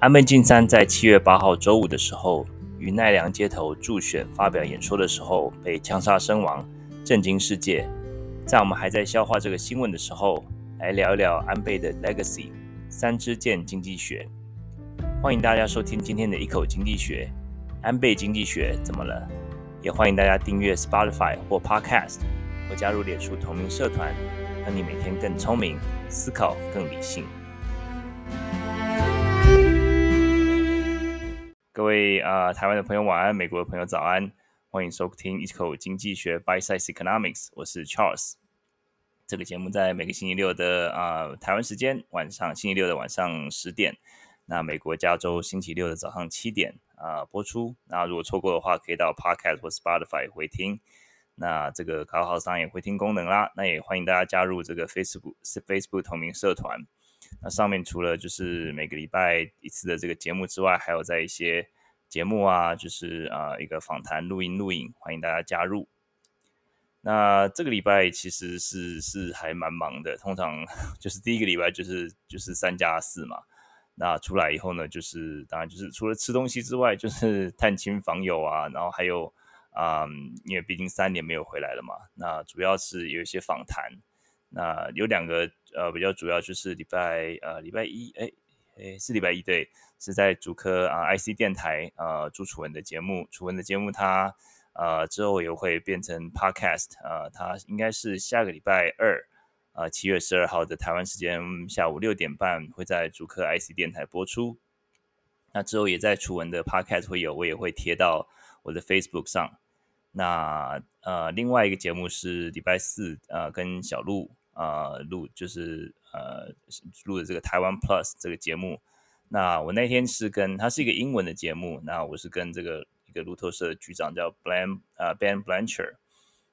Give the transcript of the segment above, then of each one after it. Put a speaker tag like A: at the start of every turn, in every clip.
A: 安倍晋三在七月八号周五的时候，于奈良街头助选发表演说的时候被枪杀身亡，震惊世界。在我们还在消化这个新闻的时候，来聊一聊安倍的 legacy 三支箭经济学。欢迎大家收听今天的一口经济学，安倍经济学怎么了？也欢迎大家订阅 Spotify 或 Podcast，或加入脸书同名社团，让你每天更聪明，思考更理性。各位啊、台湾的朋友晚安，美国的朋友早安，欢迎收听一口经济学 Bite Size Economics，我是 Charles。这个节目在每个星期六的啊、台湾时间晚上，星期六的晚上十点，那美国加州星期六的早上七点啊、播出。那如果错过的话，可以到 Podcast 或 Spotify 回听。那这个卡号上也回听功能啦，那也欢迎大家加入这个 Facebook Facebook 同名社团。那上面除了就是每个礼拜一次的这个节目之外，还有在一些节目啊，就是啊、一个访谈录音录影，欢迎大家加入。那这个礼拜其实是是还蛮忙的，通常 就是第一个礼拜就是就是三加四嘛。那出来以后呢，就是当然就是除了吃东西之外，就是 探亲访友啊，然后还有啊、嗯，因为毕竟三年没有回来了嘛，那主要是有一些访谈。那有两个呃比较主要就是礼拜呃礼拜一哎哎是礼拜一对，是在主科啊、IC 电台呃朱楚文的节目，楚文的节目它呃之后也会变成 podcast 呃它应该是下个礼拜二呃七月十二号的台湾时间下午六点半会在主科 IC 电台播出，那之后也在楚文的 podcast 会有，我也会贴到我的 Facebook 上。那呃另外一个节目是礼拜四呃跟小鹿。呃，录就是呃录的这个台湾 Plus 这个节目。那我那天是跟他是一个英文的节目，那我是跟这个一个路透社的局长叫 Blan 呃 Ben Blanchard。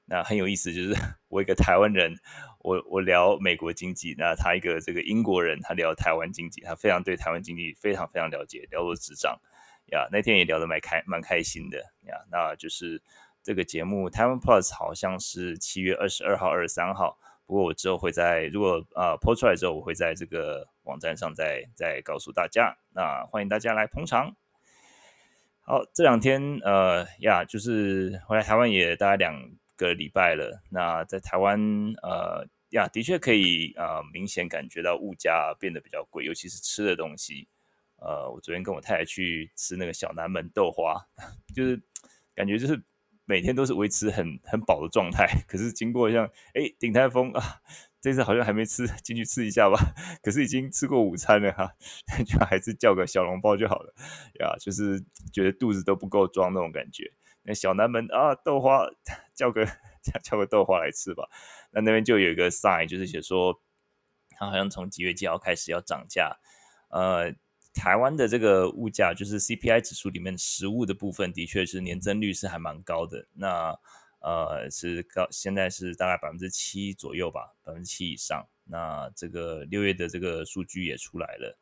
A: 那很有意思，就是 我一个台湾人，我我聊美国经济，那他一个这个英国人，他聊台湾经济，他非常对台湾经济非常非常了解，了如指掌呀。那天也聊得蛮开蛮开心的呀。那就是这个节目台湾 Plus 好像是七月二十二号、二十三号。不过我之后会在，如果呃播出来之后，我会在这个网站上再再告诉大家。那欢迎大家来捧场。好，这两天呃呀，就是回来台湾也大概两个礼拜了。那在台湾呃呀，的确可以呃明显感觉到物价变得比较贵，尤其是吃的东西。呃，我昨天跟我太太去吃那个小南门豆花，就是感觉就是。每天都是维持很很饱的状态，可是经过像哎鼎泰丰啊，这次好像还没吃，进去吃一下吧。可是已经吃过午餐了哈、就还是叫个小笼包就好了呀，就是觉得肚子都不够装那种感觉。那小南门啊，豆花叫个叫个豆花来吃吧。那那边就有一个 sign，就是写说，他好像从几月几号开始要涨价，呃。台湾的这个物价，就是 CPI 指数里面食物的部分，的确是年增率是还蛮高的。那呃是高，现在是大概百分之七左右吧，百分之七以上。那这个六月的这个数据也出来了。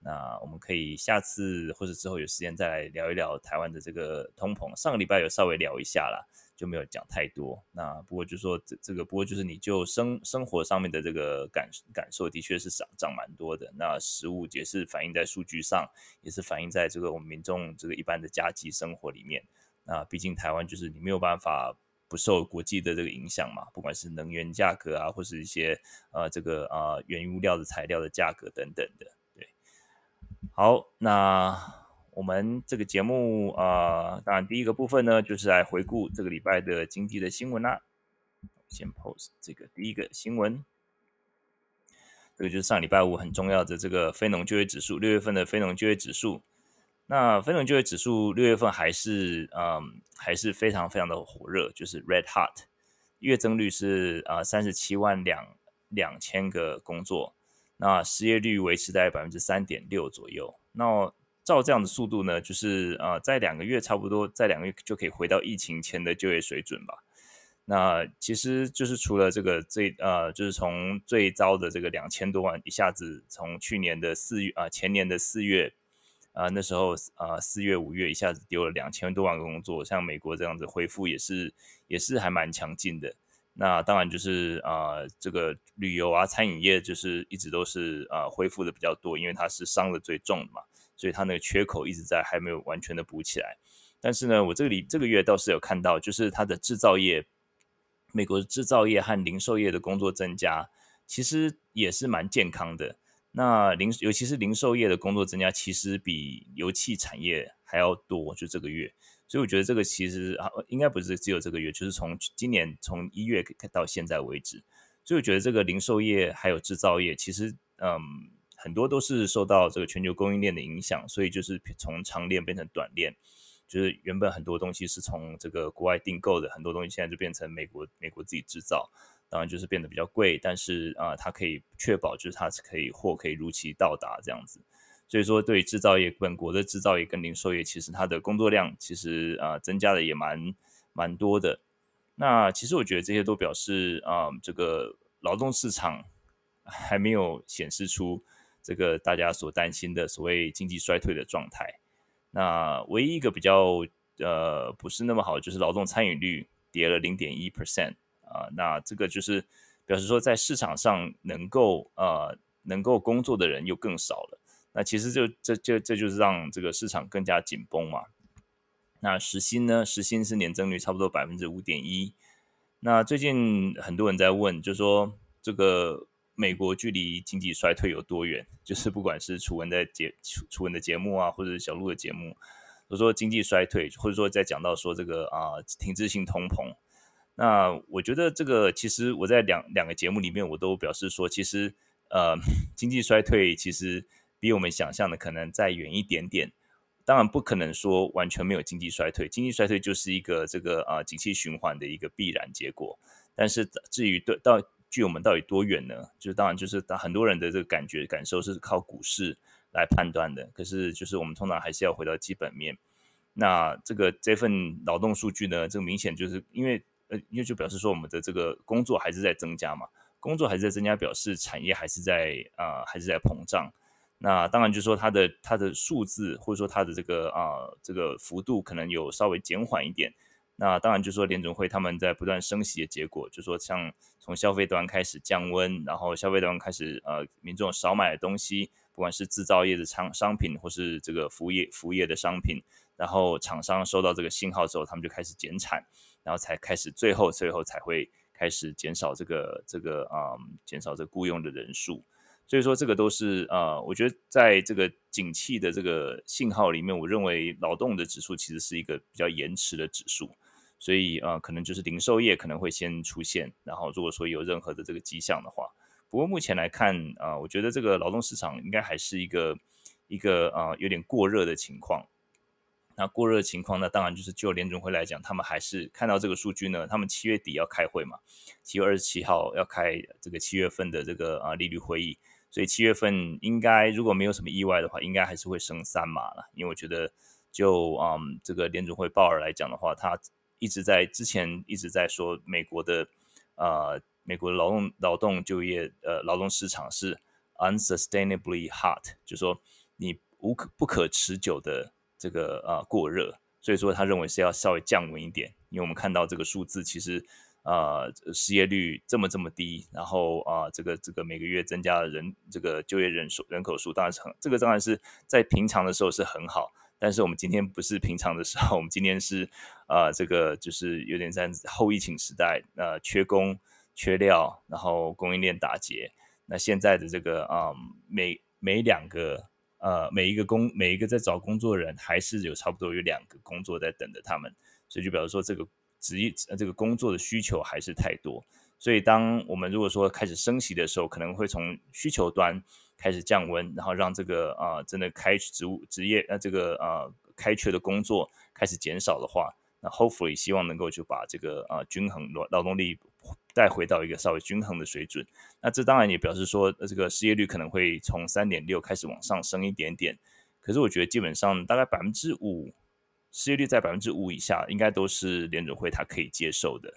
A: 那我们可以下次或者之后有时间再来聊一聊台湾的这个通膨。上个礼拜有稍微聊一下啦。就没有讲太多。那不过就说这这个，不过就是你就生生活上面的这个感感受，的确是涨涨蛮多的。那食物也是反映在数据上，也是反映在这个我们民众这个一般的家计生活里面。那毕竟台湾就是你没有办法不受国际的这个影响嘛，不管是能源价格啊，或是一些呃这个呃原物料的材料的价格等等的。好，那。我们这个节目啊、当然第一个部分呢，就是来回顾这个礼拜的经济的新闻啦。先 post 这个第一个新闻，这个就是上礼拜五很重要的这个非农就业指数，六月份的非农就业指数。那非农就业指数六月份还是嗯还是非常非常的火热，就是 red hot，月增率是啊三十七万两两千个工作，那失业率维持在百分之三点六左右。那照这样的速度呢，就是呃，在两个月差不多，在两个月就可以回到疫情前的就业水准吧。那其实就是除了这个最呃，就是从最糟的这个两千多万，一下子从去年的四月啊、前年的四月啊、那时候啊，呃、四月五月一下子丢了两千多万个工作，像美国这样子恢复也是也是还蛮强劲的。那当然就是啊、呃，这个旅游啊，餐饮业就是一直都是啊、恢复的比较多，因为它是伤的最重的嘛。所以它那个缺口一直在还没有完全的补起来。但是呢，我这个里这个月倒是有看到，就是它的制造业，美国的制造业和零售业的工作增加，其实也是蛮健康的。那零尤其是零售业的工作增加，其实比油气产业还要多，就这个月。所以我觉得这个其实啊，应该不是只有这个月，就是从今年从一月到现在为止。所以我觉得这个零售业还有制造业，其实嗯，很多都是受到这个全球供应链的影响，所以就是从长链变成短链。就是原本很多东西是从这个国外订购的，很多东西现在就变成美国美国自己制造，当然就是变得比较贵，但是啊、它可以确保就是它是可以货可以如期到达这样子。所以说，对制造业，本国的制造业跟零售业，其实它的工作量其实啊、增加的也蛮蛮多的。那其实我觉得这些都表示啊、这个劳动市场 还没有显示出这个大家所担心的所谓经济衰退的状态。那唯一一个比较呃不是那么好，就是劳动参与率跌了零点一 percent 啊，那这个就是表示说在市场上能够呃能够工作的人又更少了。那其实就这这这就是让这个市场更加紧绷嘛。那时薪呢？时薪是年增率差不多百分之五点一。那最近很多人在问，就说这个。美国距离经济衰退有多远？就是不管是楚文的节楚楚文的节目啊，或者是小路的节目，都说经济衰退，或者说在讲到说这个啊、停滞性通膨。那我觉得这个其实我在两两个节目里面，我都表示说，其实呃 经济衰退其实比我们想象的可能再远一点点。当然不可能说完全没有经济衰退，经济衰退就是一个这个啊、呃、景气循环的一个必然结果。但是至于对到距我们到底多远呢？就当然就是很多人的这个感觉感受是靠股市来判断的。可是就是我们通常还是要回到基本面。那这个这份劳动数据呢，这个明显就是因为呃，因为就表示说我们的这个工作还是在增加嘛，工作还是在增加，表示产业还是在啊、还是在膨胀。那当然就是说它的它的数字或者说它的这个啊、这个幅度可能有稍微减缓一点。那当然就是说联总会他们在不断升息的结果，就是说像。从消费端开始降温，然后消费端开始呃，民众少买的东西，不管是制造业的商商品，或是这个服务业服务业的商品，然后厂商收到这个信号之后，他们就开始减产，然后才开始最后最后才会开始减少这个这个啊、嗯，减少这雇佣的人数。所以说这个都是呃，我觉得在这个景气的这个信号里面，我认为劳动的指数其实是一个比较延迟的指数。所以呃，可能就是零售业可能会先出现，然后如果说有任何的这个迹象的话，不过目前来看啊、我觉得这个劳动市场应该还是一个一个啊、有点过热的情况。那过热情况，那当然就是就联准会来讲，他们还是看到这个数据呢，他们七月底要开会嘛，七月二十七号要开这个七月份的这个啊利率会议，所以七月份应该如果没有什么意外的话，应该还是会升三码了。因为我觉得就嗯这个联准会鲍尔来讲的话，他一直在之前一直在说美国的呃美国的劳动劳动就业呃劳动市场是 unsustainably hot，就说你无可不可持久的这个呃过热，所以说他认为是要稍微降温一点，因为我们看到这个数字其实呃失业率这么这么低，然后啊、这个这个每个月增加的人这个就业人数人口数当然是很这个当然是在平常的时候是很好。但是我们今天不是平常的时候，我们今天是，呃，这个就是有点在后疫情时代，呃，缺工、缺料，然后供应链打结。那现在的这个，啊、每每两个，呃，每一个工，每一个在找工作的人，还是有差不多有两个工作在等着他们。所以就表示说，这个职业，这个工作的需求还是太多。所以当我们如果说开始升息的时候，可能会从需求端。开始降温，然后让这个啊、真的开职务职业呃这个啊、开缺的工作开始减少的话，那 hopefully 希望能够就把这个啊、均衡劳劳动力带回到一个稍微均衡的水准。那这当然也表示说，这个失业率可能会从三点六开始往上升一点点。可是我觉得基本上大概百分之五失业率在百分之五以下，应该都是联准会它可以接受的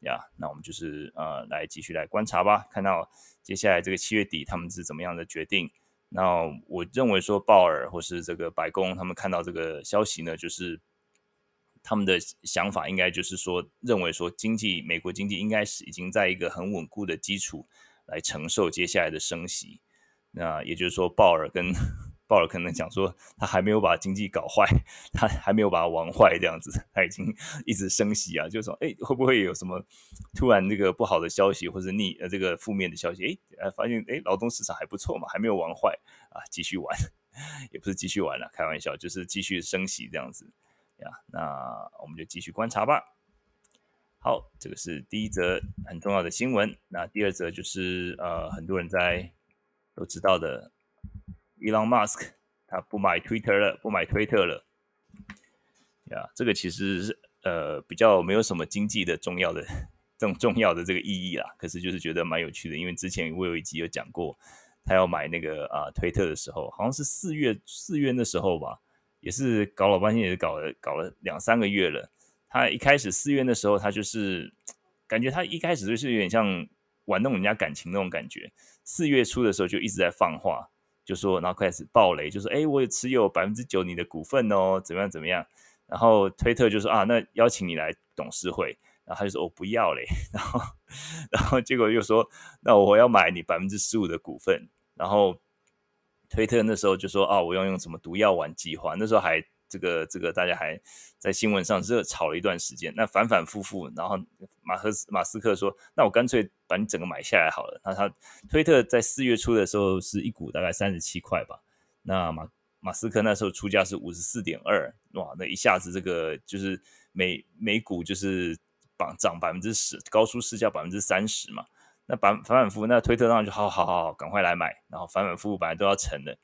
A: 呀。那我们就是呃来继续来观察吧，看到。接下来这个七月底他们是怎么样的决定？那我认为说鲍尔或是这个白宫他们看到这个消息呢，就是他们的想法应该就是说，认为说经济美国经济应该是已经在一个很稳固的基础来承受接下来的升息。那也就是说鲍尔跟鲍尔可能讲说，他还没有把经济搞坏，他还没有把它玩坏这样子，他已经一直升息啊，就是说，哎，会不会有什么突然这个不好的消息或者逆呃这个负面的消息？哎，发现哎劳动市场还不错嘛，还没有玩坏啊，继续玩，也不是继续玩了，开玩笑，就是继续升息这样子呀。那我们就继续观察吧。好，这个是第一则很重要的新闻。那第二则就是呃，很多人在都知道的，Elon Musk 他不买 Twitter 了，不买推特了。呀，这个其实是呃比较没有什么经济的重要的这种重要的这个意义啦。可是就是觉得蛮有趣的，因为之前我有一集有讲过，他要买那个啊、推特的时候，好像是四月四月的时候吧，也是搞老半天，也是搞了搞了两三个月了。他一开始四月的时候，他就是感觉他一开始就是有点像玩弄人家感情那种感觉。四月初的时候就一直在放话，就说然后开始爆雷，就说哎，我也持有百分之九你的股份哦，怎么样怎么样。然后推特就说啊，那邀请你来董事会，然后他就说我、不要嘞。然后然后结果又说那我要买你百分之十五的股份。然后推特那时候就说啊，我要用什么毒药丸计划，那时候还。这个这个大家还在新闻上热炒了一段时间，那反反复复，然后马斯马斯克说：“那我干脆把你整个买下来好了。”那他推特在四月初的时候是一股大概三十七块吧，那马马斯克那时候出价是五十四点二，哇，那一下子这个就是每每股就是涨涨百分之十，高出市价百分之三十嘛。那反反反复复，那推特上就好好好好，赶快来买，然后反反复复本来都要成的，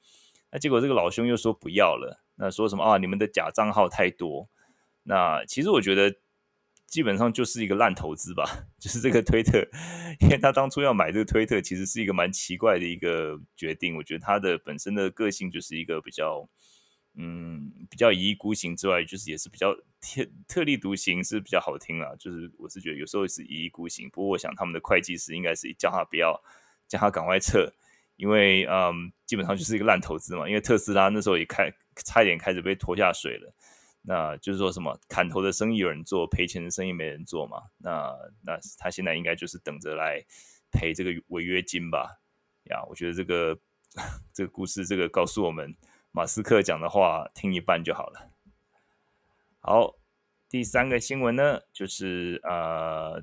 A: 那结果这个老兄又说不要了。那说什么啊？你们的假账号太多。那其实我觉得基本上就是一个烂投资吧。就是这个推特，因为他当初要买这个推特，其实是一个蛮奇怪的一个决定。我觉得他的本身的个性就是一个比较，嗯，比较一意孤行之外，就是也是比较特特立独行，是比较好听啦。就是我是觉得有时候是一意孤行。不过我想他们的会计师应该是叫他不要，叫他赶快撤，因为嗯，基本上就是一个烂投资嘛。因为特斯拉那时候也开。差一点开始被拖下水了，那就是说什么砍头的生意有人做，赔钱的生意没人做嘛？那那他现在应该就是等着来赔这个违约金吧？呀，我觉得这个 这个故事，这个告诉我们，马斯克讲的话听一半就好了。好，第三个新闻呢，就是呃，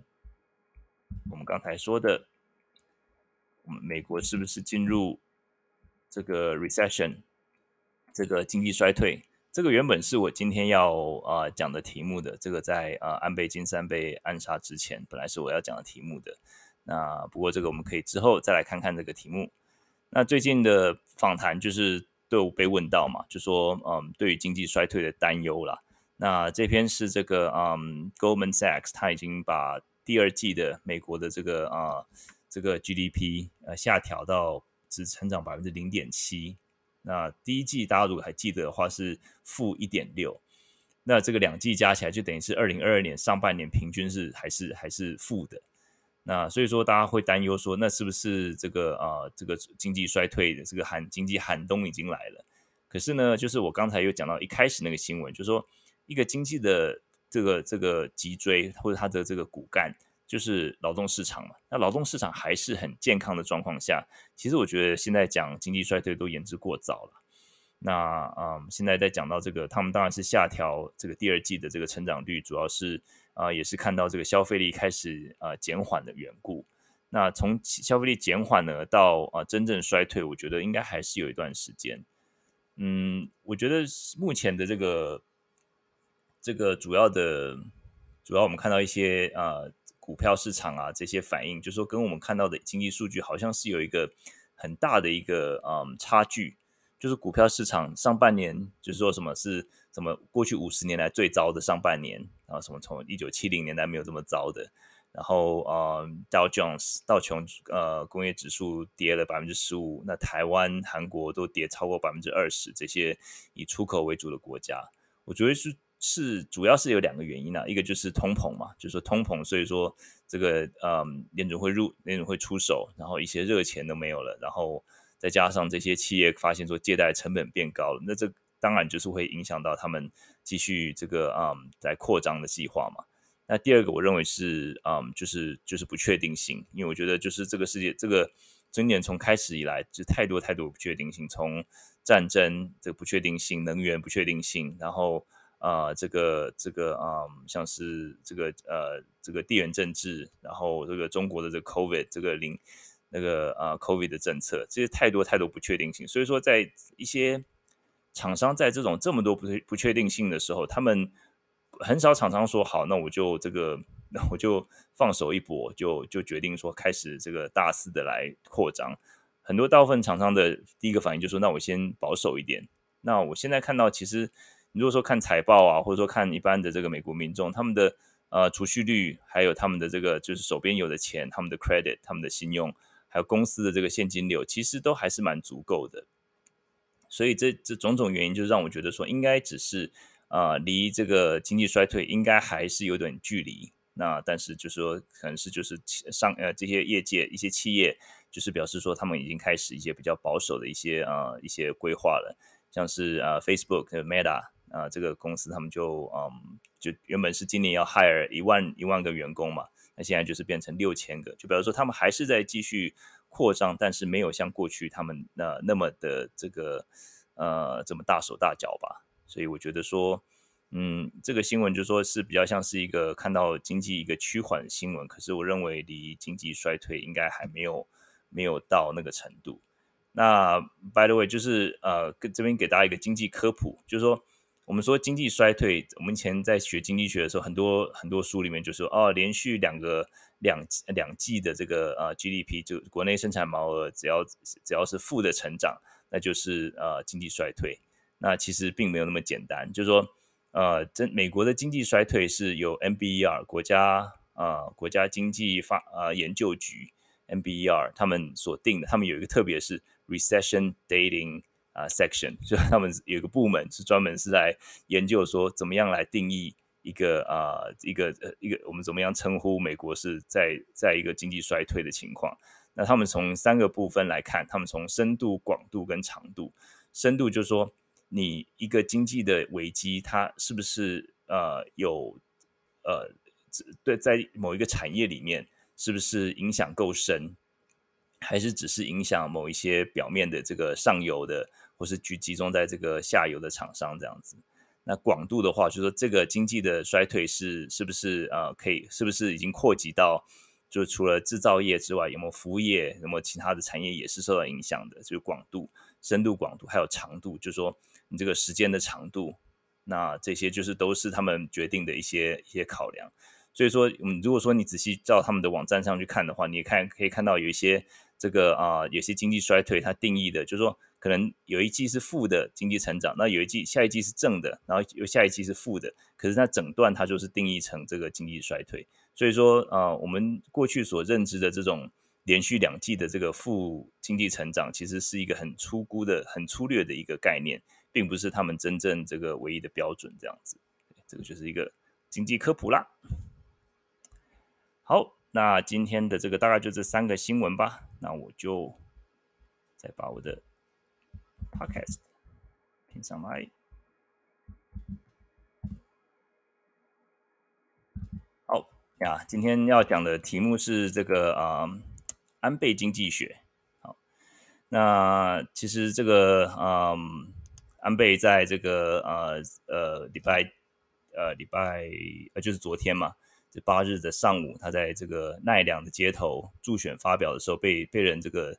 A: 我们刚才说的，我们美国是不是进入这个 recession？这个经济衰退，这个原本是我今天要啊、呃、讲的题目的。这个在啊、安倍晋三被暗杀之前，本来是我要讲的题目的。那不过这个我们可以之后再来看看这个题目。那最近的访谈就是都有被问到嘛，就说嗯对于经济衰退的担忧啦。那这篇是这个嗯 Goldman Sachs 他已经把第二季的美国的这个啊、呃、这个 GDP 呃下调到只成长百分之零点七。那第一季大家如果还记得的话是负一点六，那这个两季加起来就等于是二零二二年上半年平均是还是还是负的，那所以说大家会担忧说，那是不是这个啊、这个经济衰退的这个寒经济寒冬已经来了？可是呢，就是我刚才有讲到一开始那个新闻，就是说一个经济的这个这个脊椎或者它的这个骨干。就是劳动市场嘛，那劳动市场还是很健康的状况下，其实我觉得现在讲经济衰退都言之过早了。那嗯，现在在讲到这个，他们当然是下调这个第二季的这个成长率，主要是啊、也是看到这个消费力开始啊、呃、减缓的缘故。那从消费力减缓呢到啊、真正衰退，我觉得应该还是有一段时间。嗯，我觉得目前的这个这个主要的，主要我们看到一些啊。股票市场啊，这些反应，就是说跟我们看到的经济数据好像是有一个很大的一个嗯差距。就是股票市场上半年，就是说什么是什么过去五十年来最糟的上半年，然后什么从一九七零年代没有这么糟的。然后呃道琼斯道琼呃工业指数跌了百分之十五，那台湾、韩国都跌超过百分之二十。这些以出口为主的国家，我觉得是。是，主要是有两个原因啊，一个就是通膨嘛，就是说通膨，所以说这个嗯，联准会入，联准会出手，然后一些热钱都没有了，然后再加上这些企业发现说借贷成本变高了，那这当然就是会影响到他们继续这个嗯在扩张的计划嘛。那第二个我认为是嗯，就是就是不确定性，因为我觉得就是这个世界这个今年从开始以来就太多太多不确定性，从战争这个不确定性、能源不确定性，然后啊、这个这个啊、像是这个呃这个地缘政治，然后这个中国的这个 COVID 这个零那个啊、COVID 的政策，这些太多太多不确定性，所以说在一些厂商在这种这么多不不确定性的时候，他们很少厂商说好，那我就这个。那我就放手一搏，就就决定说开始这个大肆的来扩张。很多大部分厂商的第一个反应就说，那我先保守一点。那我现在看到，其实你如果说看财报啊，或者说看一般的这个美国民众，他们的呃储蓄率，还有他们的这个就是手边有的钱，他们的 credit，他们的信用，还有公司的这个现金流，其实都还是蛮足够的。所以这这种种原因，就让我觉得说，应该只是啊、离这个经济衰退应该还是有点距离。那但是就是说，可能是就是上呃这些业界一些企业，就是表示说他们已经开始一些比较保守的一些啊、呃、一些规划了，像是啊、呃、Facebook Meta 啊、这个公司，他们就嗯就原本是今年要 hire 一万一万个员工嘛，那现在就是变成六千个，就比如说他们还是在继续扩张，但是没有像过去他们那、那么的这个呃这么大手大脚吧，所以我觉得说。嗯，这个新闻就说是比较像是一个看到经济一个趋缓的新闻，可是我认为离经济衰退应该还没有没有到那个程度。那 by the way，就是呃，跟这边给大家一个经济科普，就是说我们说经济衰退，我们以前在学经济学的时候，很多很多书里面就说哦，连续两个两两季的这个呃 GDP 就国内生产毛额只要只要是负的成长，那就是呃经济衰退。那其实并没有那么简单，就是说。呃，这美国的经济衰退是由 NBER 国家啊、呃、国家经济发、呃、研究局 NBER 他们所定的，他们有一个特别是 recession dating 啊、section，就他们有个部门是专门是来研究说怎么样来定义一个啊、一个呃一个我们怎么样称呼美国是在在一个经济衰退的情况。那他们从三个部分来看，他们从深度、广度跟长度。深度就是说。你一个经济的危机，它是不是呃有呃对在某一个产业里面，是不是影响够深，还是只是影响某一些表面的这个上游的，或是集集中在这个下游的厂商这样子？那广度的话，就是说这个经济的衰退是是不是呃可以，是不是已经扩及到，就除了制造业之外，有没有服务业，有没有其他的产业也是受到影响的？就是广度、深度、广度还有长度，就是说。你这个时间的长度，那这些就是都是他们决定的一些一些考量。所以说，嗯，如果说你仔细照他们的网站上去看的话，你看可以看到有一些这个啊、有些经济衰退，它定义的就是说，可能有一季是负的经济成长，那有一季下一季是正的，然后有下一季是负的，可是它整段它就是定义成这个经济衰退。所以说，啊、我们过去所认知的这种。连续两季的这个负经济成长，其实是一个很粗估的、很粗略的一个概念，并不是他们真正这个唯一的标准。这样子，这个就是一个经济科普啦。好，那今天的这个大概就这三个新闻吧。那我就再把我的 podcast 拼上来。好呀，今天要讲的题目是这个啊。安倍经济学，好，那其实这个嗯，安倍在这个呃呃礼拜呃礼拜呃就是昨天嘛，这八日的上午，他在这个奈良的街头助选发表的时候被，被被人这个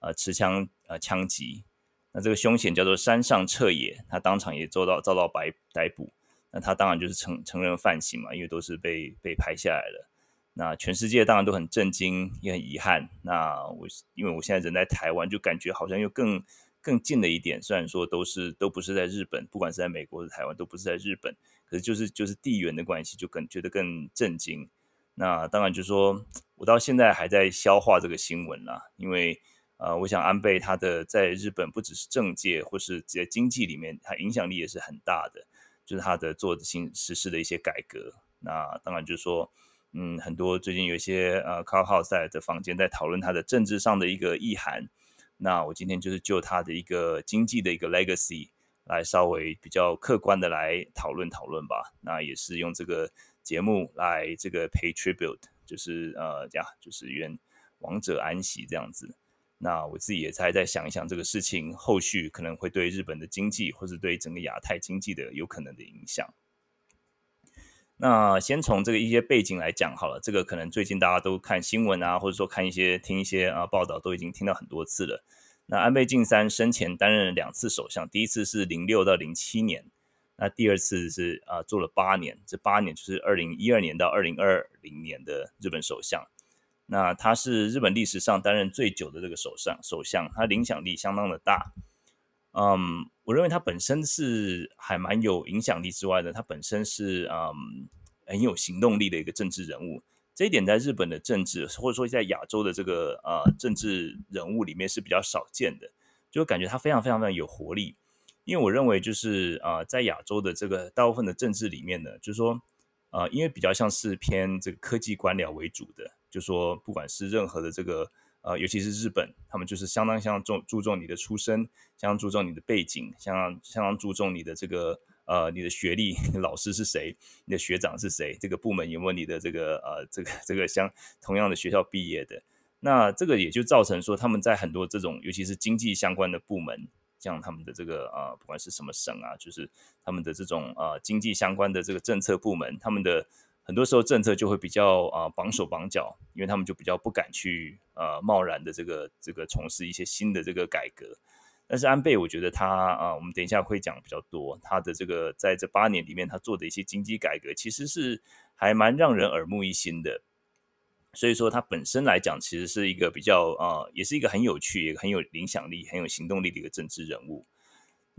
A: 呃持枪呃枪击，那这个凶险叫做山上彻野，他当场也遭到遭到逮逮捕，那他当然就是承承认犯行嘛，因为都是被被拍下来的。那全世界当然都很震惊，也很遗憾。那我因为我现在人在台湾，就感觉好像又更更近了一点。虽然说都是都不是在日本，不管是在美国或台湾，都不是在日本，可是就是就是地缘的关系，就更觉得更震惊。那当然就是说我到现在还在消化这个新闻啦，因为呃，我想安倍他的在日本不只是政界或是在经济里面，他影响力也是很大的，就是他的做的新实施的一些改革。那当然就是说。嗯，很多最近有一些呃，Clubhouse 在的房间在讨论他的政治上的一个意涵。那我今天就是就他的一个经济的一个 legacy 来稍微比较客观的来讨论讨论吧。那也是用这个节目来这个 pay tribute，就是呃，这样，就是愿王者安息这样子。那我自己也在在想一想这个事情后续可能会对日本的经济，或是对整个亚太经济的有可能的影响。那先从这个一些背景来讲好了，这个可能最近大家都看新闻啊，或者说看一些听一些啊报道，都已经听到很多次了。那安倍晋三生前担任了两次首相，第一次是零六到零七年，那第二次是啊做了八年，这八年就是二零一二年到二零二零年的日本首相。那他是日本历史上担任最久的这个首相，首相他影响力相当的大。嗯，我认为他本身是还蛮有影响力之外的，他本身是嗯很有行动力的一个政治人物。这一点在日本的政治，或者说在亚洲的这个呃政治人物里面是比较少见的，就感觉他非常非常非常有活力。因为我认为就是呃在亚洲的这个大部分的政治里面呢，就是说呃因为比较像是偏这个科技官僚为主的。就说，不管是任何的这个呃，尤其是日本，他们就是相当相当重注重你的出身，相当注重你的背景，相当相当注重你的这个呃，你的学历，老师是谁，你的学长是谁，这个部门有没有你的这个呃，这个这个相同样的学校毕业的。那这个也就造成说，他们在很多这种尤其是经济相关的部门，像他们的这个呃，不管是什么省啊，就是他们的这种呃经济相关的这个政策部门，他们的。很多时候政策就会比较啊绑手绑脚，因为他们就比较不敢去呃贸然的这个这个从事一些新的这个改革。但是安倍，我觉得他啊，我们等一下会讲比较多，他的这个在这八年里面他做的一些经济改革，其实是还蛮让人耳目一新的。所以说他本身来讲，其实是一个比较啊，也是一个很有趣、也很有影响力、很有行动力的一个政治人物。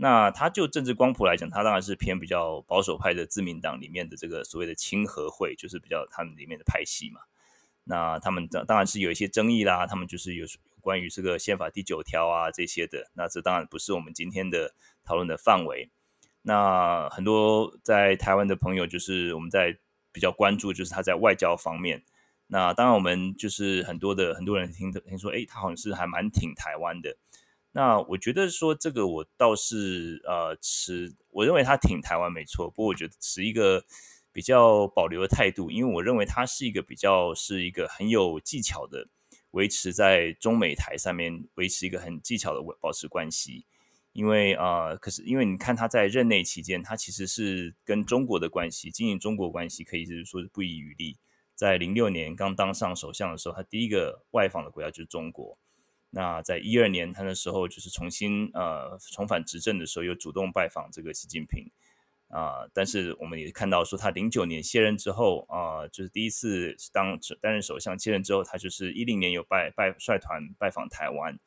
A: 那他就政治光谱来讲，他当然是偏比较保守派的自民党里面的这个所谓的亲和会，就是比较他们里面的派系嘛。那他们当当然是有一些争议啦，他们就是有关于这个宪法第九条啊这些的。那这当然不是我们今天的讨论的范围。那很多在台湾的朋友，就是我们在比较关注，就是他在外交方面。那当然我们就是很多的很多人听听说，诶，他好像是还蛮挺台湾的。那我觉得说这个我倒是呃持，我认为他挺台湾没错，不过我觉得持一个比较保留的态度，因为我认为他是一个比较是一个很有技巧的维持在中美台上面维持一个很技巧的保持关系，因为啊、可是因为你看他在任内期间，他其实是跟中国的关系经营中国关系可以是说是不遗余力，在零六年刚当上首相的时候，他第一个外访的国家就是中国。那在一二年，他那时候就是重新呃重返执政的时候，又主动拜访这个习近平啊、但是我们也看到说，他零九年卸任之后啊、就是第一次当担任首相卸任之后，他就是一零年有拜拜率团拜访台湾，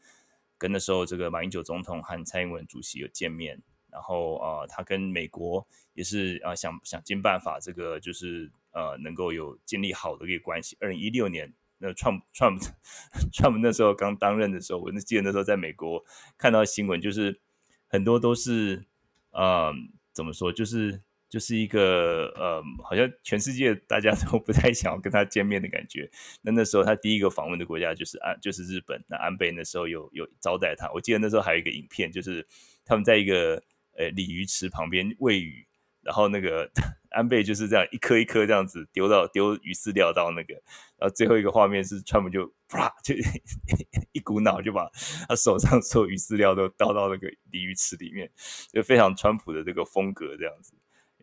A: 跟那时候这个马英九总统和蔡英文主席有见面。然后啊、他跟美国也是啊、想想尽办法，这个就是呃能够有建立好的一个关系。二零一六年。那 Trump Trump Trump 那时候刚当任的时候，我记得那时候在美国看到新闻，就是很多都是，呃，怎么说，就是就是一个呃，好像全世界大家 都不太想要跟他见面的感觉。那那时候他第一个访问的国家就是安，就是日本。那安倍那时候有有招待他，我记得那时候还有一个影片，就是他们在一个呃鲤鱼池旁边喂鱼。然后那个安倍就是这样一颗一颗这样子丢到丢鱼饲料到那个，然后最后一个画面是川普就啪就 一股脑就把他手上所有鱼饲料都倒到那个鲤鱼池里面，就非常川普的这个风格这样子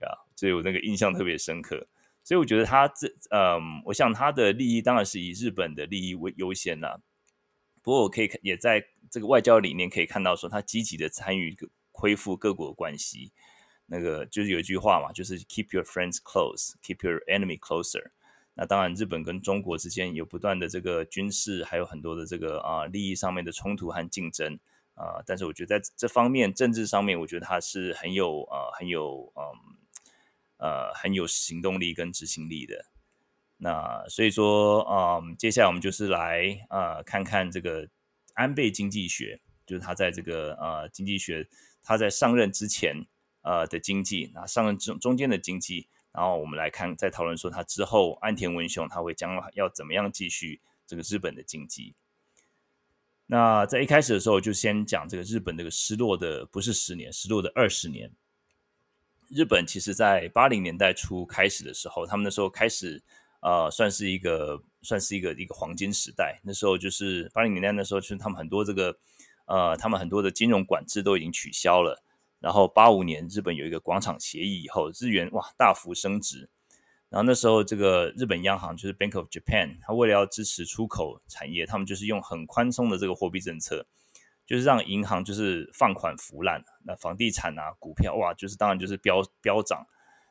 A: 呀，所以我那个印象特别深刻。所以我觉得他这嗯，我想他的利益当然是以日本的利益为优先啦。不过我可以也在这个外交理念可以看到说，他积极的参与恢复各国关系。那个就是有一句话嘛，就是 keep your friends close, keep your enemy closer。那当然，日本跟中国之间有不断的这个军事，还有很多的这个啊利益上面的冲突和竞争啊。但是我觉得在这方面政治上面，我觉得他是很有啊很有嗯呃很有行动力跟执行力的。那所以说啊，接下来我们就是来啊看看这个安倍经济学，就是他在这个啊经济学他在上任之前。呃的经济，那上任中中间的经济，然后我们来看，再讨论说他之后岸田文雄他会将要怎么样继续这个日本的经济。那在一开始的时候，就先讲这个日本这个失落的不是十年，失落的二十年。日本其实在八零年代初开始的时候，他们那时候开始呃，算是一个算是一个一个黄金时代。那时候就是八零年代那时候，就是他们很多这个呃，他们很多的金融管制都已经取消了。然后八五年日本有一个广场协议以后，日元哇大幅升值。然后那时候这个日本央行就是 Bank of Japan，他为了要支持出口产业，他们就是用很宽松的这个货币政策，就是让银行就是放款腐烂。那房地产啊、股票哇，就是当然就是飙飙涨。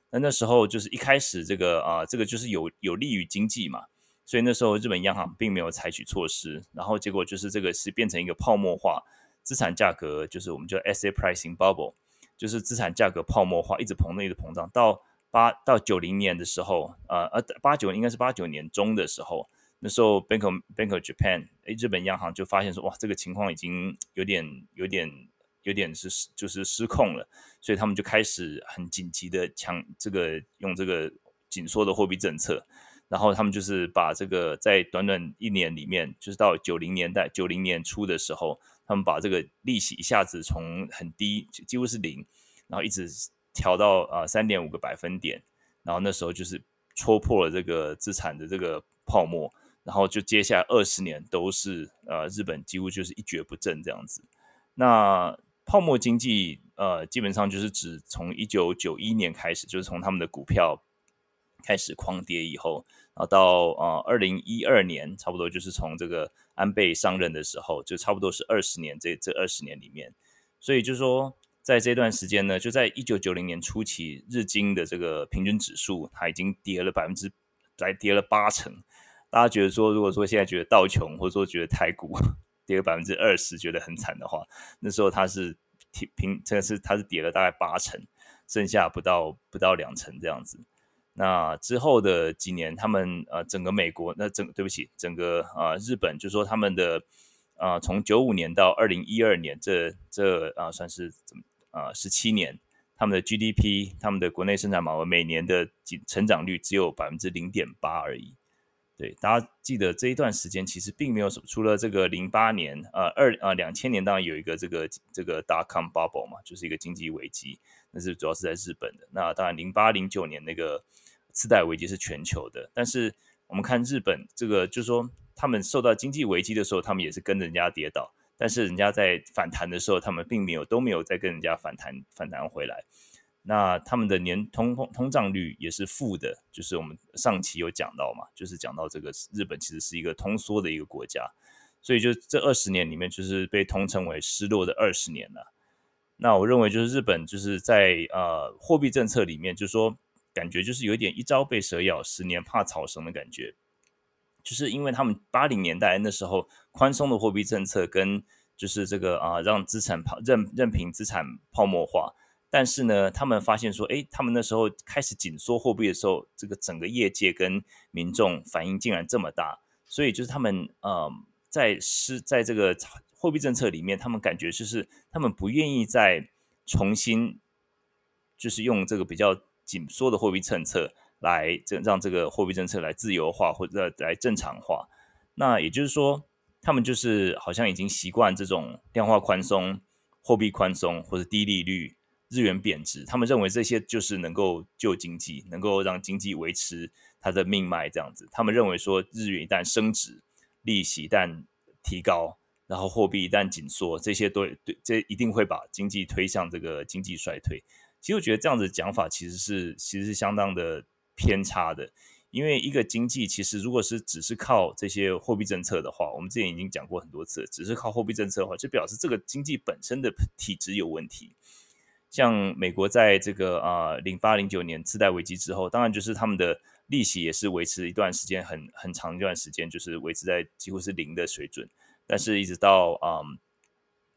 A: 那那时候就是一开始这个啊，这个就是有有利于经济嘛，所以那时候日本央行并没有采取措施，然后结果就是这个是变成一个泡沫化。资产价格就是我们叫 asset pricing bubble，就是资产价格泡沫化，一直膨胀，一直膨胀。到八到九零年的时候，呃呃，八九应该是八九年中的时候，那时候 Bank of Bank of Japan，哎，日本央行就发现说，哇，这个情况已经有点有点有点是就是失控了，所以他们就开始很紧急的强这个用这个紧缩的货币政策，然后他们就是把这个在短短一年里面，就是到九零年代九零年初的时候。他们把这个利息一下子从很低，几乎是零，然后一直调到啊三点五个百分点，然后那时候就是戳破了这个资产的这个泡沫，然后就接下来二十年都是呃日本几乎就是一蹶不振这样子。那泡沫经济呃基本上就是指从一九九一年开始，就是从他们的股票开始狂跌以后。然后到呃二零一二年，差不多就是从这个安倍上任的时候，就差不多是二十年这这二十年里面，所以就是说在这段时间呢，就在一九九零年初期，日经的这个平均指数它已经跌了百分之，来跌了八成。大家觉得说，如果说现在觉得道琼或者说觉得台股 跌了百分之二十，觉得很惨的话，那时候它是平平，这个是它是跌了大概八成，剩下不到不到两成这样子。那之后的几年，他们呃，整个美国，那整对不起，整个呃日本，就说他们的呃，从九五年到二零一二年，这这啊、算是怎么啊十七年，他们的 GDP，他们的国内生产毛额每年的成长率只有百分之零点八而已。对，大家记得这一段时间其实并没有什么，除了这个零八年，呃二呃两千年当然有一个这个这个 dot com bubble 嘛，就是一个经济危机，那是主要是在日本的。那当然零八零九年那个。次贷危机是全球的，但是我们看日本这个，就是说他们受到经济危机的时候，他们也是跟人家跌倒，但是人家在反弹的时候，他们并没有都没有再跟人家反弹反弹回来。那他们的年通通胀率也是负的，就是我们上期有讲到嘛，就是讲到这个日本其实是一个通缩的一个国家，所以就这二十年里面，就是被通称为失落的二十年了。那我认为就是日本就是在呃货币政策里面，就是说。感觉就是有点一朝被蛇咬，十年怕草绳的感觉，就是因为他们八零年代那时候宽松的货币政策跟就是这个啊让资产泡任任凭资产泡沫化，但是呢，他们发现说，诶，他们那时候开始紧缩货币的时候，这个整个业界跟民众反应竟然这么大，所以就是他们呃在是在这个货币政策里面，他们感觉就是他们不愿意再重新就是用这个比较。紧缩的货币政策来这让这个货币政策来自由化或者来正常化，那也就是说，他们就是好像已经习惯这种量化宽松、货币宽松或者低利率、日元贬值，他们认为这些就是能够救经济，能够让经济维持它的命脉这样子。他们认为说，日元一旦升值，利息一旦提高，然后货币一旦紧缩，这些都对这一定会把经济推向这个经济衰退。其实我觉得这样子讲法其实是其实是相当的偏差的，因为一个经济其实如果是只是靠这些货币政策的话，我们之前已经讲过很多次，只是靠货币政策的话，就表示这个经济本身的体质有问题。像美国在这个啊零八零九年次贷危机之后，当然就是他们的利息也是维持一段时间很很长一段时间，就是维持在几乎是零的水准，但是一直到啊。嗯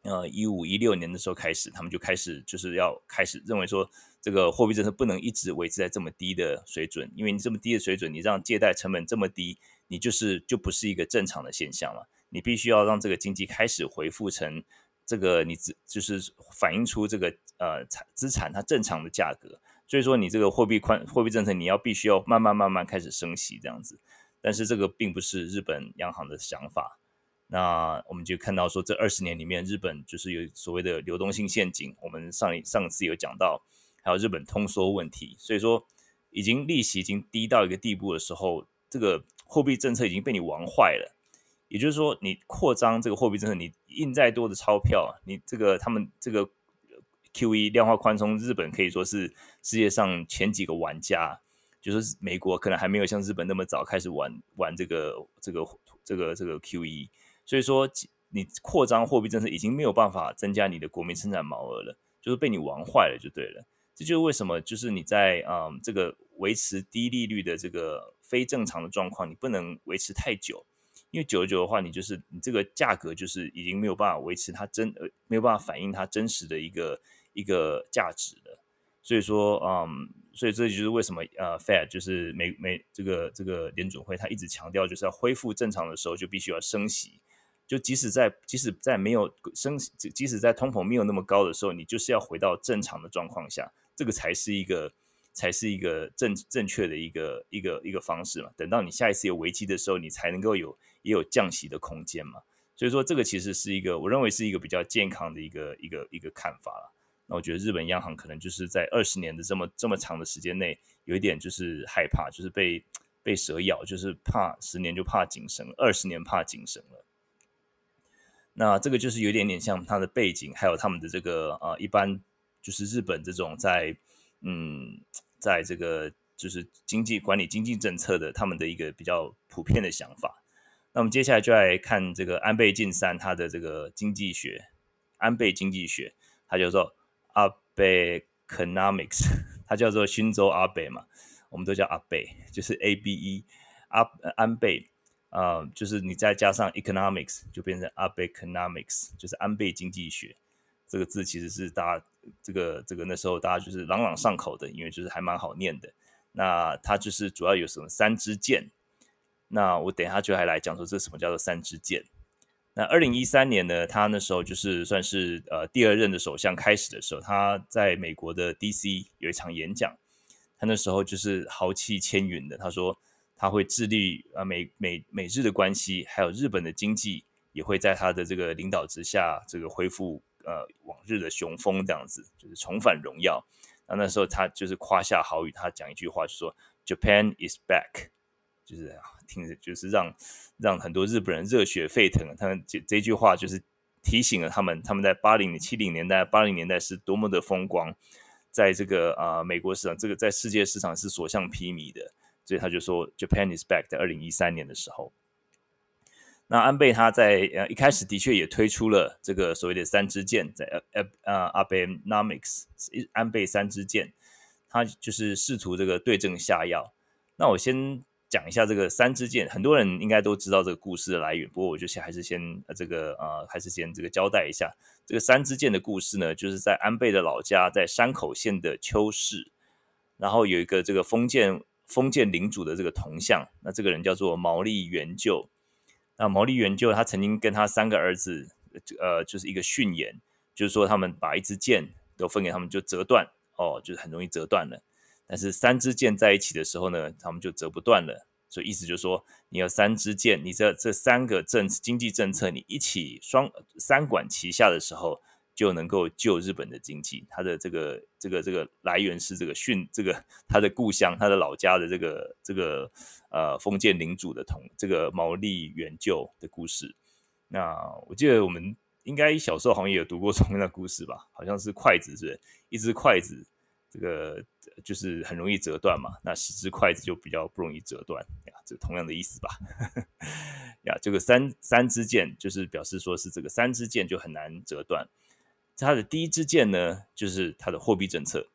A: 呃，一五一六年的时候开始，他们就开始就是要开始认为说，这个货币政策不能一直维持在这么低的水准，因为你这么低的水准，你让借贷成本这么低，你就是就不是一个正常的现象了。你必须要让这个经济开始恢复成这个，你资就是反映出这个呃产资产它正常的价格。所以说，你这个货币宽货币政策，你要必须要慢慢慢慢开始升息这样子。但是这个并不是日本央行的想法。那我们就看到说，这二十年里面，日本就是有所谓的流动性陷阱。我们上上次有讲到，还有日本通缩问题。所以说，已经利息已经低到一个地步的时候，这个货币政策已经被你玩坏了。也就是说，你扩张这个货币政策，你印再多的钞票，你这个他们这个 QE 量化宽松，日本可以说是世界上前几个玩家。就是美国可能还没有像日本那么早开始玩玩这个这个这个这个 QE，所以说你扩张货币政策已经没有办法增加你的国民生产毛额了，就是被你玩坏了就对了。这就是为什么就是你在嗯这个维持低利率的这个非正常的状况，你不能维持太久，因为久而久的话，你就是你这个价格就是已经没有办法维持它真呃没有办法反映它真实的一个一个价值了。所以说嗯。所以这就是为什么呃，Fed 就是美美这个这个联准会，它一直强调就是要恢复正常的时候就必须要升息，就即使在即使在没有升，即使在通膨没有那么高的时候，你就是要回到正常的状况下，这个才是一个才是一个正正确的一个一个一个方式嘛。等到你下一次有危机的时候，你才能够有也有降息的空间嘛。所以说这个其实是一个我认为是一个比较健康的一个一个一个看法了。那我觉得日本央行可能就是在二十年的这么这么长的时间内，有一点就是害怕，就是被被蛇咬，就是怕十年就怕井绳，二十年怕井绳了。那这个就是有点点像它的背景，还有他们的这个呃，一般就是日本这种在嗯，在这个就是经济管理经济政策的他们的一个比较普遍的想法。那我们接下来就来看这个安倍晋三他的这个经济学，安倍经济学，他叫做。阿倍 economics，它叫做新州阿倍嘛，我们都叫阿倍，就是 A B E 阿安倍、呃，就是你再加上 economics，就变成阿倍 economics，就是安倍经济学这个字其实是大家这个这个那时候大家就是朗朗上口的，因为就是还蛮好念的。那它就是主要有什么三支箭，那我等一下就还来讲说这什么叫做三支箭。那二零一三年呢，他那时候就是算是呃第二任的首相开始的时候，他在美国的 DC 有一场演讲，他那时候就是豪气千云的，他说他会致力啊美美美日的关系，还有日本的经济也会在他的这个领导之下，这个恢复呃往日的雄风这样子，就是重返荣耀。那那时候他就是夸下豪语，他讲一句话就说 Japan is back，就是。听着就是让让很多日本人热血沸腾，他们这这句话就是提醒了他们，他们在八零七零年代、八零年代是多么的风光，在这个啊、美国市场，这个在世界市场是所向披靡的，所以他就说 Japan is back，在二零一三年的时候，那安倍他在呃一开始的确也推出了这个所谓的三支箭，在呃呃 Abenomics 安倍三支箭，他就是试图这个对症下药。那我先。讲一下这个三支箭，很多人应该都知道这个故事的来源。不过，我就先还是先这个呃，还是先这个交代一下这个三支箭的故事呢，就是在安倍的老家，在山口县的秋市，然后有一个这个封建封建领主的这个铜像，那这个人叫做毛利元就。那毛利元就他曾经跟他三个儿子，呃，就是一个训言，就是说他们把一支箭都分给他们就折断哦，就是很容易折断了。但是三支箭在一起的时候呢，他们就折不断了。所以意思就是说，你有三支箭，你这这三个政经济政策你一起双三管齐下的时候，就能够救日本的经济。他的这个这个这个来源是这个训这个他的故乡他的老家的这个这个呃封建领主的同这个毛利元就的故事。那我记得我们应该小时候好像也有读过 同样的故事吧？好像是筷子是不是？一只筷子。这个就是很容易折断嘛，那十只筷子就比较不容易折断呀，这同样的意思吧？呀，这个三三支箭就是表示说是这个三支箭就很难折断。它的第一支箭呢，就是它的货币政策。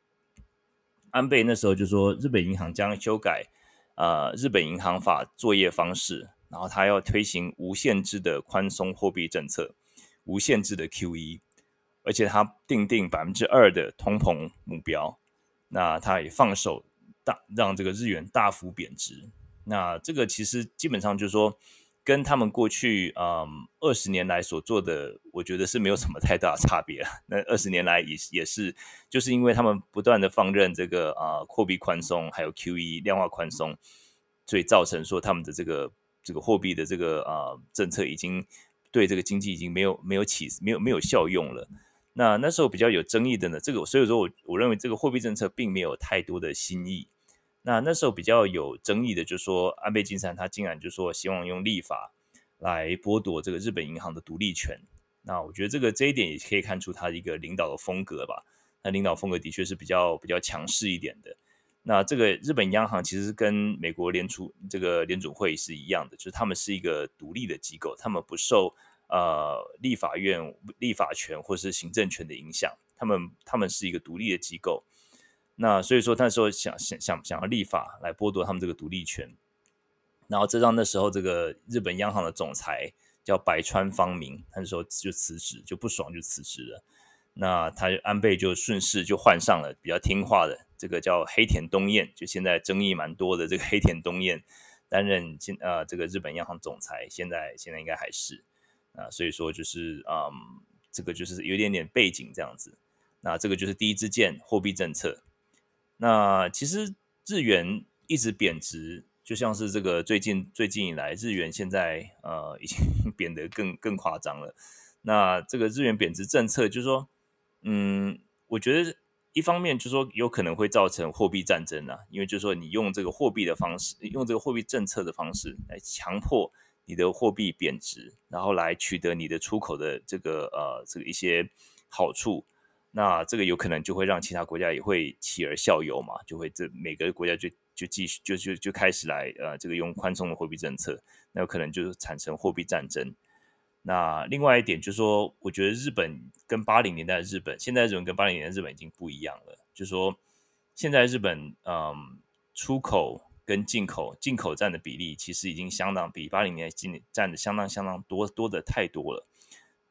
A: 安倍那时候就说，日本银行将修改、呃、日本银行法作业方式，然后他要推行无限制的宽松货币政策，无限制的 QE，而且他定定百分之二的通膨目标。那他也放手大让这个日元大幅贬值，那这个其实基本上就是说，跟他们过去嗯二十年来所做的，我觉得是没有什么太大的差别。那二十年来也也是，就是因为他们不断的放任这个啊货币宽松，还有 QE 量化宽松，所以造成说他们的这个这个货币的这个啊政策已经对这个经济已经没有没有起没有没有效用了。那那时候比较有争议的呢，这个所以说我我认为这个货币政策并没有太多的新意。那那时候比较有争议的，就是说安倍晋三他竟然就说希望用立法来剥夺这个日本银行的独立权。那我觉得这个这一点也可以看出他一个领导的风格吧。那领导风格的确是比较比较强势一点的。那这个日本央行其实跟美国联储这个联准会是一样的，就是他们是一个独立的机构，他们不受呃立法院立法权或是行政权的影响，他们他们是一个独立的机构。那所以说那时候想想想想要立法来剥夺他们这个独立权，然后这让那时候这个日本央行的总裁叫白川方明，那时候就辞职，就不爽就辞职了。那他安倍就顺势就换上了比较听话的这个叫黑田东彦，就现在争议蛮多的这个黑田东彦担任现呃这个日本央行总裁，现在现在应该还是啊、所以说就是嗯这个就是有点点背景这样子。那这个就是第一支箭货币政策。那其实日元一直贬值，就像是这个最近最近以来日元现在呃已经 贬得更更夸张了。那这个日元贬值政策就是说。嗯，我觉得一方面就是说有可能会造成货币战争啊，因为就是说你用这个货币的方式，用这个货币政策的方式来强迫你的货币贬值，然后来取得你的出口的这个呃这个一些好处，那这个有可能就会让其他国家也会起而效尤嘛，就会这每个国家就就继续就就就开始来呃这个用宽松的货币政策，那有可能就产生货币战争。那另外一点就是说，我觉得日本跟八零年代的日本，现在日本跟八零年代日本已经不一样了。就是说，现在日本嗯，出口跟进口，进口占的比例其实已经相当比八零年代占占的相当相当多多的太多了。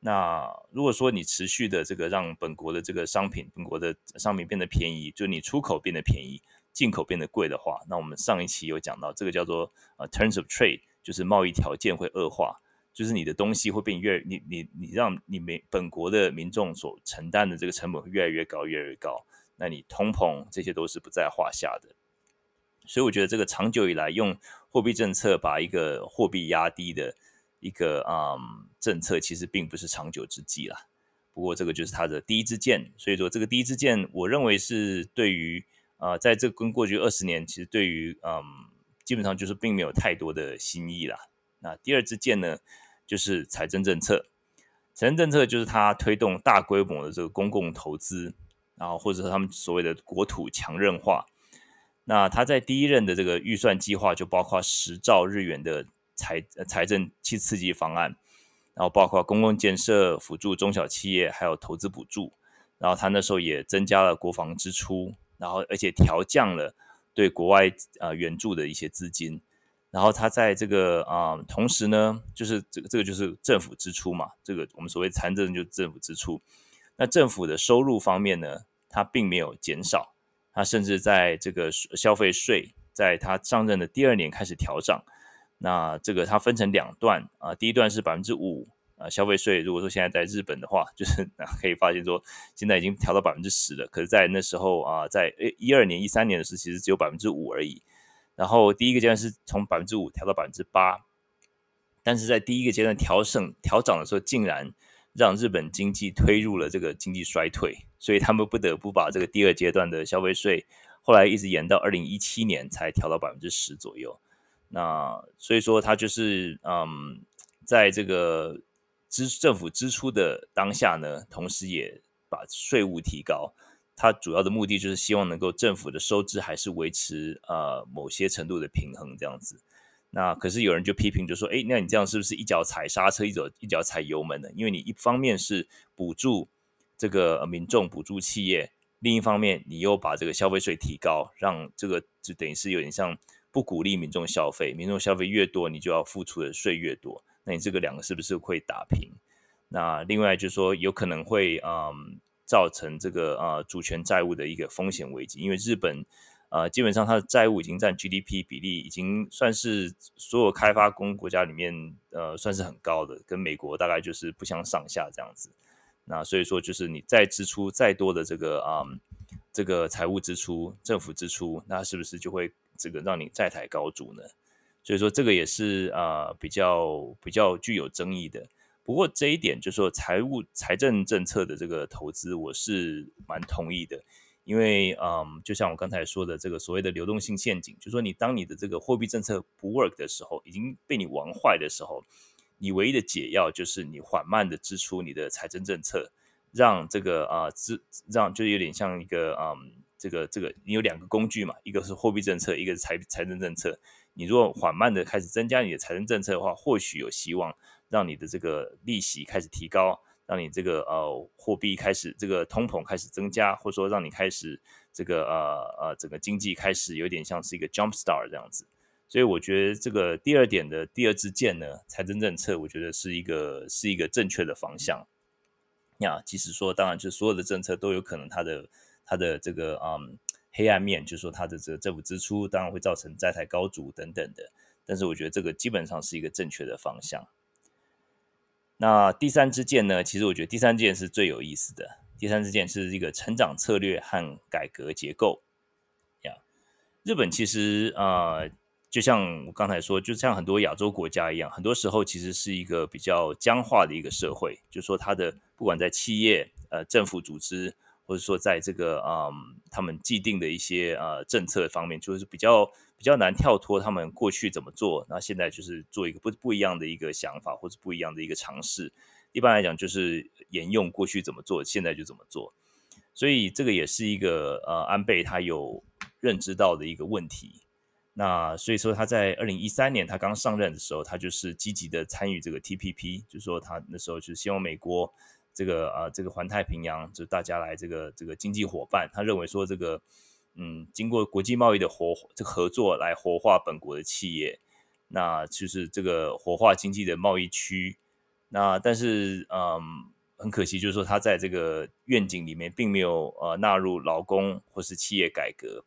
A: 那如果说你持续的这个让本国的这个商品，本国的商品变得便宜，就你出口变得便宜，进口变得贵的话，那我们上一期有讲到这个叫做呃 terms of trade，就是贸易条件会恶化。就是你的东西会变越你你你让你们本国的民众所承担的这个成本会越来越高，越来越高，那你通膨这些都是不在话下的。所以我觉得这个长久以来用货币政策把一个货币压低的一个嗯政策，其实并不是长久之计啦。不过这个就是他的第一支箭，所以说这个第一支箭，我认为是对于啊、呃，在这跟过去二十年，其实对于嗯基本上就是并没有太多的新意啦。那第二支箭呢？就是财政政策，财政政策就是他推动大规模的这个公共投资，然后或者说他们所谓的国土强韧化。那他在第一任的这个预算计划就包括十兆日元的财财政去刺激方案，然后包括公共建设、辅助中小企业，还有投资补助。然后他那时候也增加了国防支出，然后而且调降了对国外呃援助的一些资金。然后他在这个啊、同时呢，就是这个这个就是政府支出嘛，这个我们所谓财政就政府支出。那政府的收入方面呢，它并没有减少，它甚至在这个消费税，在他上任的第二年开始调涨。那这个它分成两段啊、第一段是百分之五啊，消费税。如果说现在在日本的话，就是 可以发现说，现在已经调到百分之十了。可是，在那时候啊、在一二年、一三年的时候，其实只有百分之五而已。然后第一个阶段是从百分之五调到百分之八，但是在第一个阶段调升调涨的时候，竟然让日本经济推入了这个经济衰退，所以他们不得不把这个第二阶段的消费税后来一直延到二零一七年才调到百分之十左右。那所以说，他就是嗯，在这个支政府支出的当下呢，同时也把税务提高。它主要的目的就是希望能够政府的收支还是维持呃某些程度的平衡这样子。那可是有人就批评就说，哎，那你这样是不是一脚踩刹车，一脚一脚踩油门呢？因为你一方面是补助这个民众，补助企业，另一方面你又把这个消费税提高，让这个就等于是有点像不鼓励民众消费，民众消费越多，你就要付出的税越多。那你这个两个是不是会打平？那另外就是说有可能会嗯。造成这个啊、主权债务的一个风险危机，因为日本啊、呃、基本上它的债务已经占 GDP 比例已经算是所有开发中国家里面呃算是很高的，跟美国大概就是不相上下这样子。那所以说就是你再支出再多的这个啊、这个财务支出、政府支出，那是不是就会这个让你债台高筑呢？所以说这个也是啊、比较比较具有争议的。不过这一点就是说，财务财政政策的这个投资，我是蛮同意的，因为嗯，就像我刚才说的，这个所谓的流动性陷阱，就是说你当你的这个货币政策不 work 的时候，已经被你玩坏的时候，你唯一的解药就是你缓慢的支出你的财政政策，让这个啊支让就有点像一个嗯，这个这个你有两个工具嘛，一个是货币政策，一个是财财政政策。你如果缓慢的开始增加你的财政政策的话，或许有希望让你的这个利息开始提高。让你这个呃货币开始这个通膨开始增加，或者说让你开始这个呃呃整个经济开始有点像是一个 jump start 这样子，所以我觉得这个第二点的第二支箭呢，财政政策我觉得是一个是一个正确的方向。呀，即使说当然就所有的政策都有可能它的它的这个嗯黑暗面，就是说它的这个政府支出当然会造成债台高筑等等的，但是我觉得这个基本上是一个正确的方向。那第三支箭呢？其实我觉得第三箭是最有意思的。第三支箭是一个成长策略和改革结构。呀，日本其实啊、就像我刚才说，就像很多亚洲国家一样，很多时候其实是一个比较僵化的一个社会。就是说，它的不管在企业、呃政府组织，或者说在这个嗯、他们既定的一些呃政策方面，就是比较。比较难跳脱他们过去怎么做，那现在就是做一个不不一样的一个想法，或者不一样的一个尝试。一般来讲，就是沿用过去怎么做，现在就怎么做。所以这个也是一个呃安倍他有认知到的一个问题。那所以说他在二零一三年他刚上任的时候，他就是积极的参与这个 TPP，就是说他那时候就是希望美国这个呃这个环太平洋就大家来这个这个经济伙伴，他认为说这个。嗯，经过国际贸易的活这个合作来活化本国的企业，那就是这个活化经济的贸易区。那但是，嗯，很可惜，就是说他在这个愿景里面并没有呃纳入劳工或是企业改革。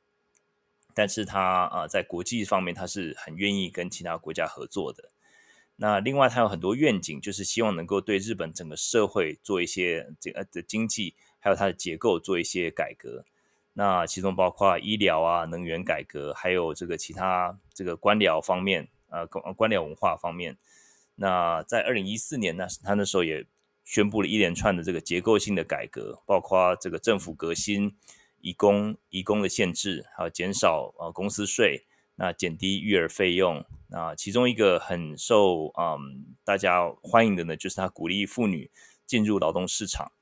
A: 但是他啊、在国际方面他是很愿意跟其他国家合作的。那另外，他有很多愿景，就是希望能够对日本整个社会做一些这个的经济还有它的结构做一些改革。那其中包括医疗啊、能源改革，还有这个其他这个官僚方面，呃，官官僚文化方面。那在二零一四年呢，他那时候也宣布了一连串的这个结构性的改革，包括这个政府革新、移工移工的限制，还有减少呃公司税，那减低育儿费用。那其中一个很受嗯大家欢迎的呢，就是他鼓励妇女进入劳动市场。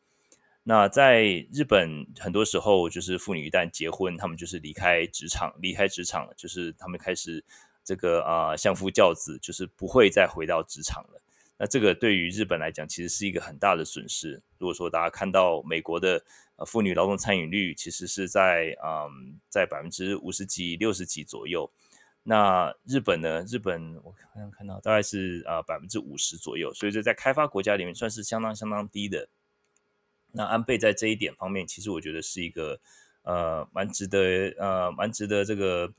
A: 那在日本，很多时候就是妇女一旦结婚，她们就是离开职场，离开职场就是她们开始这个啊相夫教子，就是不会再回到职场了。那这个对于日本来讲，其实是一个很大的损失。如果说大家看到美国的呃妇女劳动参与率，其实是在嗯在百分之五十几、六十几左右，那日本呢？日本我刚刚看到大概是啊百分之五十左右，所以这在开发国家里面算是相当相当低的。那安倍在这一点方面，其实我觉得是一个呃蛮值得呃蛮值得这个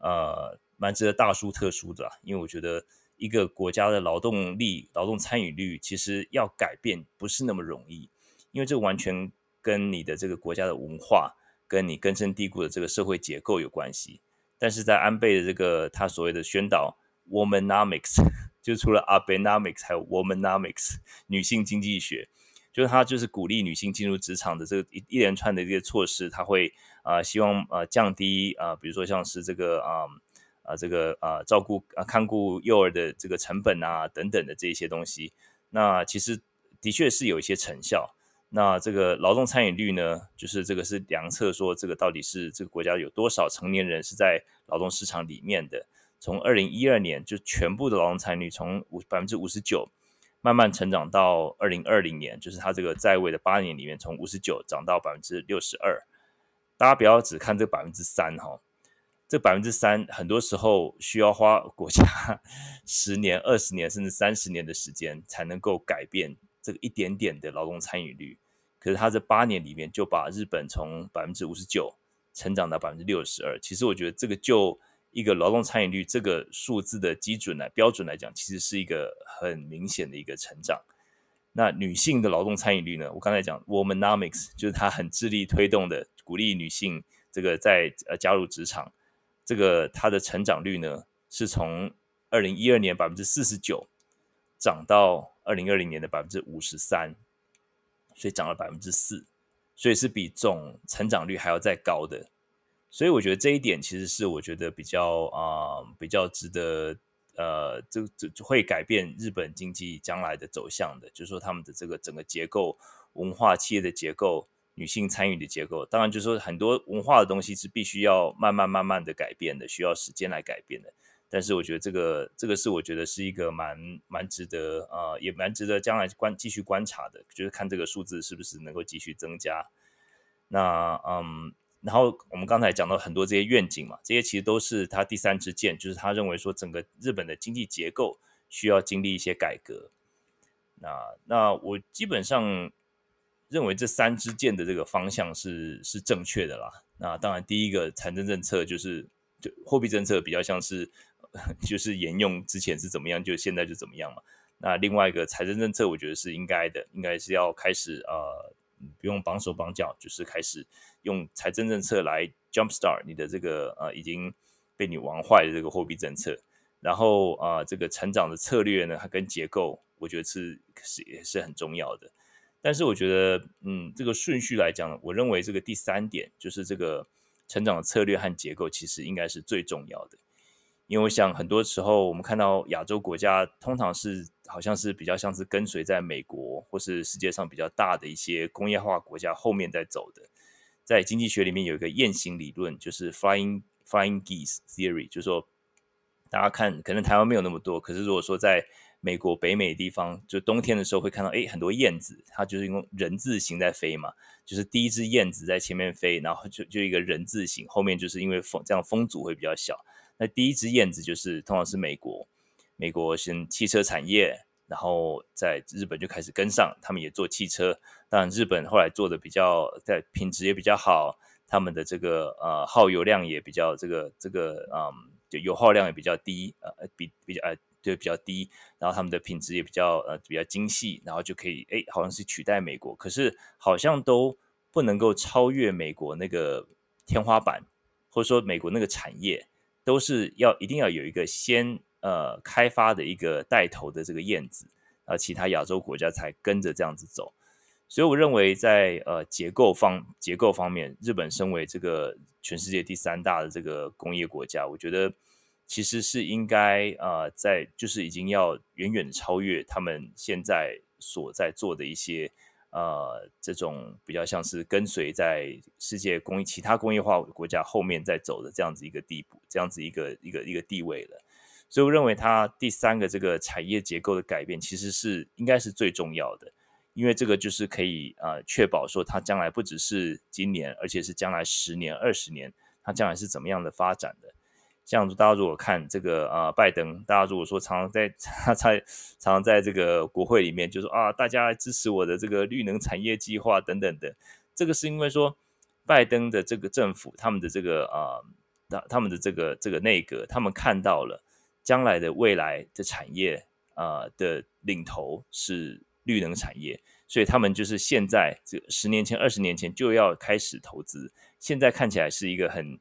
A: 呃蛮值得大书特书的，因为我觉得一个国家的劳动力、劳动参与率，其实要改变不是那么容易，因为这完全跟你的这个国家的文化、跟你根深蒂固的这个社会结构有关系。但是在安倍的这个他所谓的宣导 Womanomics，就除了 Abenomics，还有 Womanomics 女性经济学。就是他就是鼓励女性进入职场的这个一一连串的一些措施，他会啊、希望呃降低啊、呃、比如说像是这个啊啊、这个啊、照顾啊看顾幼儿的这个成本啊等等的这些东西，那其实的确是有一些成效。那这个劳动参与率呢，就是这个是量测说这个到底是这个国家有多少成年人是在劳动市场里面的。从二零一二年就全部的劳动参与率从五百分之五十九。慢慢成长到二零二零年，就是他这个在位的八年里面，从五十九涨到百分之六十二。大家不要只看这百分之三哈，这百分之三很多时候需要花国家 十年、二十年甚至三十年的时间才能够改变这个一点点的劳动参与率。可是他这八年里面就把日本从百分之五十九成长到百分之六十二。其实我觉得这个就。一个劳动参与率这个数字的基准来标准来讲，其实是一个很明显的一个成长。那女性的劳动参与率呢？我刚才讲 Womanomics，就是 他很致力推动的，鼓励女性这个在呃加入职场。这个它的成长率呢，是从二零一二年百分之四十九涨到二零二零年的百分之五十三，所以涨了百分之四。所以是比总成长率还要再高的。所以我觉得这一点其实是我觉得比较啊、比较值得呃这这会改变日本经济将来的走向的，就是说他们的这个整个结构、文化企业的结构、女性参与的结构，当然就是说很多文化的东西是必须要慢慢慢慢的改变的，需要时间来改变的。但是我觉得这个这个是我觉得是一个蛮蛮值得啊、也蛮值得将来观继续观察的，就是看这个数字是不是能够继续增加。那嗯。然后我们刚才讲到很多这些愿景嘛，这些其实都是他第三支箭，就是他认为说整个日本的经济结构需要经历一些改革。那那我基本上认为这三支箭的这个方向是是正确的啦。那当然第一个财政政策就是就货币政策比较像是 就是沿用之前是怎么样，就现在就怎么样嘛。那另外一个财政政策我觉得是应该的，应该是要开始呃。不用绑手绑脚，就是开始用财政政策来 jumpstart 你的这个呃已经被你玩坏的这个货币政策，然后啊、这个成长的策略呢，它跟结构我觉得是是也是很重要的。但是我觉得嗯这个顺序来讲，我认为这个第三点就是这个成长的策略和结构其实应该是最重要的。因为我想很多时候我们看到亚洲国家通常是好像是比较像是跟随在美国或是世界上比较大的一些工业化国家后面在走的。在经济学里面有一个雁行理论，就是 flying flying geese theory，就是说大家看可能台湾没有那么多，可是如果说在美国北美地方，就冬天的时候会看到诶很多燕子，它就是用人字形在飞嘛，就是第一只燕子在前面飞，然后就就一个人字形，后面就是因为风这样风阻会比较小。那第一只燕子就是通常是美国，美国先汽车产业，然后在日本就开始跟上，他们也做汽车。当然，日本后来做的比较在品质也比较好，他们的这个呃耗油量也比较这个这个嗯，就油耗量也比较低，呃比比较呃对比较低，然后他们的品质也比较呃比较精细，然后就可以哎好像是取代美国，可是好像都不能够超越美国那个天花板，或者说美国那个产业。都是要一定要有一个先呃开发的一个带头的这个燕子，啊，其他亚洲国家才跟着这样子走。所以我认为在呃结构方结构方面，日本身为这个全世界第三大的这个工业国家，我觉得其实是应该呃在就是已经要远远超越他们现在所在做的一些。呃，这种比较像是跟随在世界工业其他工业化国家后面在走的这样子一个地步，这样子一个一个一个地位了。所以我认为它第三个这个产业结构的改变，其实是应该是最重要的，因为这个就是可以呃确保说它将来不只是今年，而且是将来十年、二十年，它将来是怎么样的发展的。这样子，大家如果看这个啊、拜登，大家如果说常常在他在常常在这个国会里面就说啊，大家支持我的这个绿能产业计划等等的，这个是因为说拜登的这个政府，他们的这个啊，他、他们的这个这个内阁，他们看到了将来的未来的产业啊、的领头是绿能产业，所以他们就是现在这十年前、二十年前就要开始投资，现在看起来是一个很。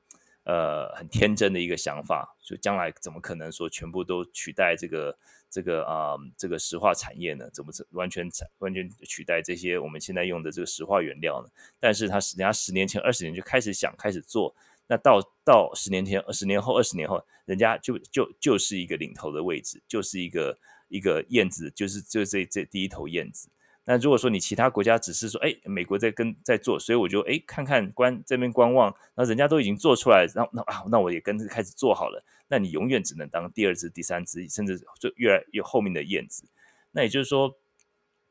A: 呃，很天真的一个想法，就将来怎么可能说全部都取代这个这个啊、这个石化产业呢？怎么完全完全取代这些我们现在用的这个石化原料呢？但是他人家十年前、二十年就开始想开始做，那到到十年前、十年后、二十年后，人家就就就是一个领头的位置，就是一个一个燕子，就是就这这第一头燕子。那如果说你其他国家只是说，哎，美国在跟在做，所以我就哎看看观这边观望，那人家都已经做出来，然后那啊，那我也跟着开始做好了。那你永远只能当第二只、第三只，甚至就越来越后面的燕子。那也就是说，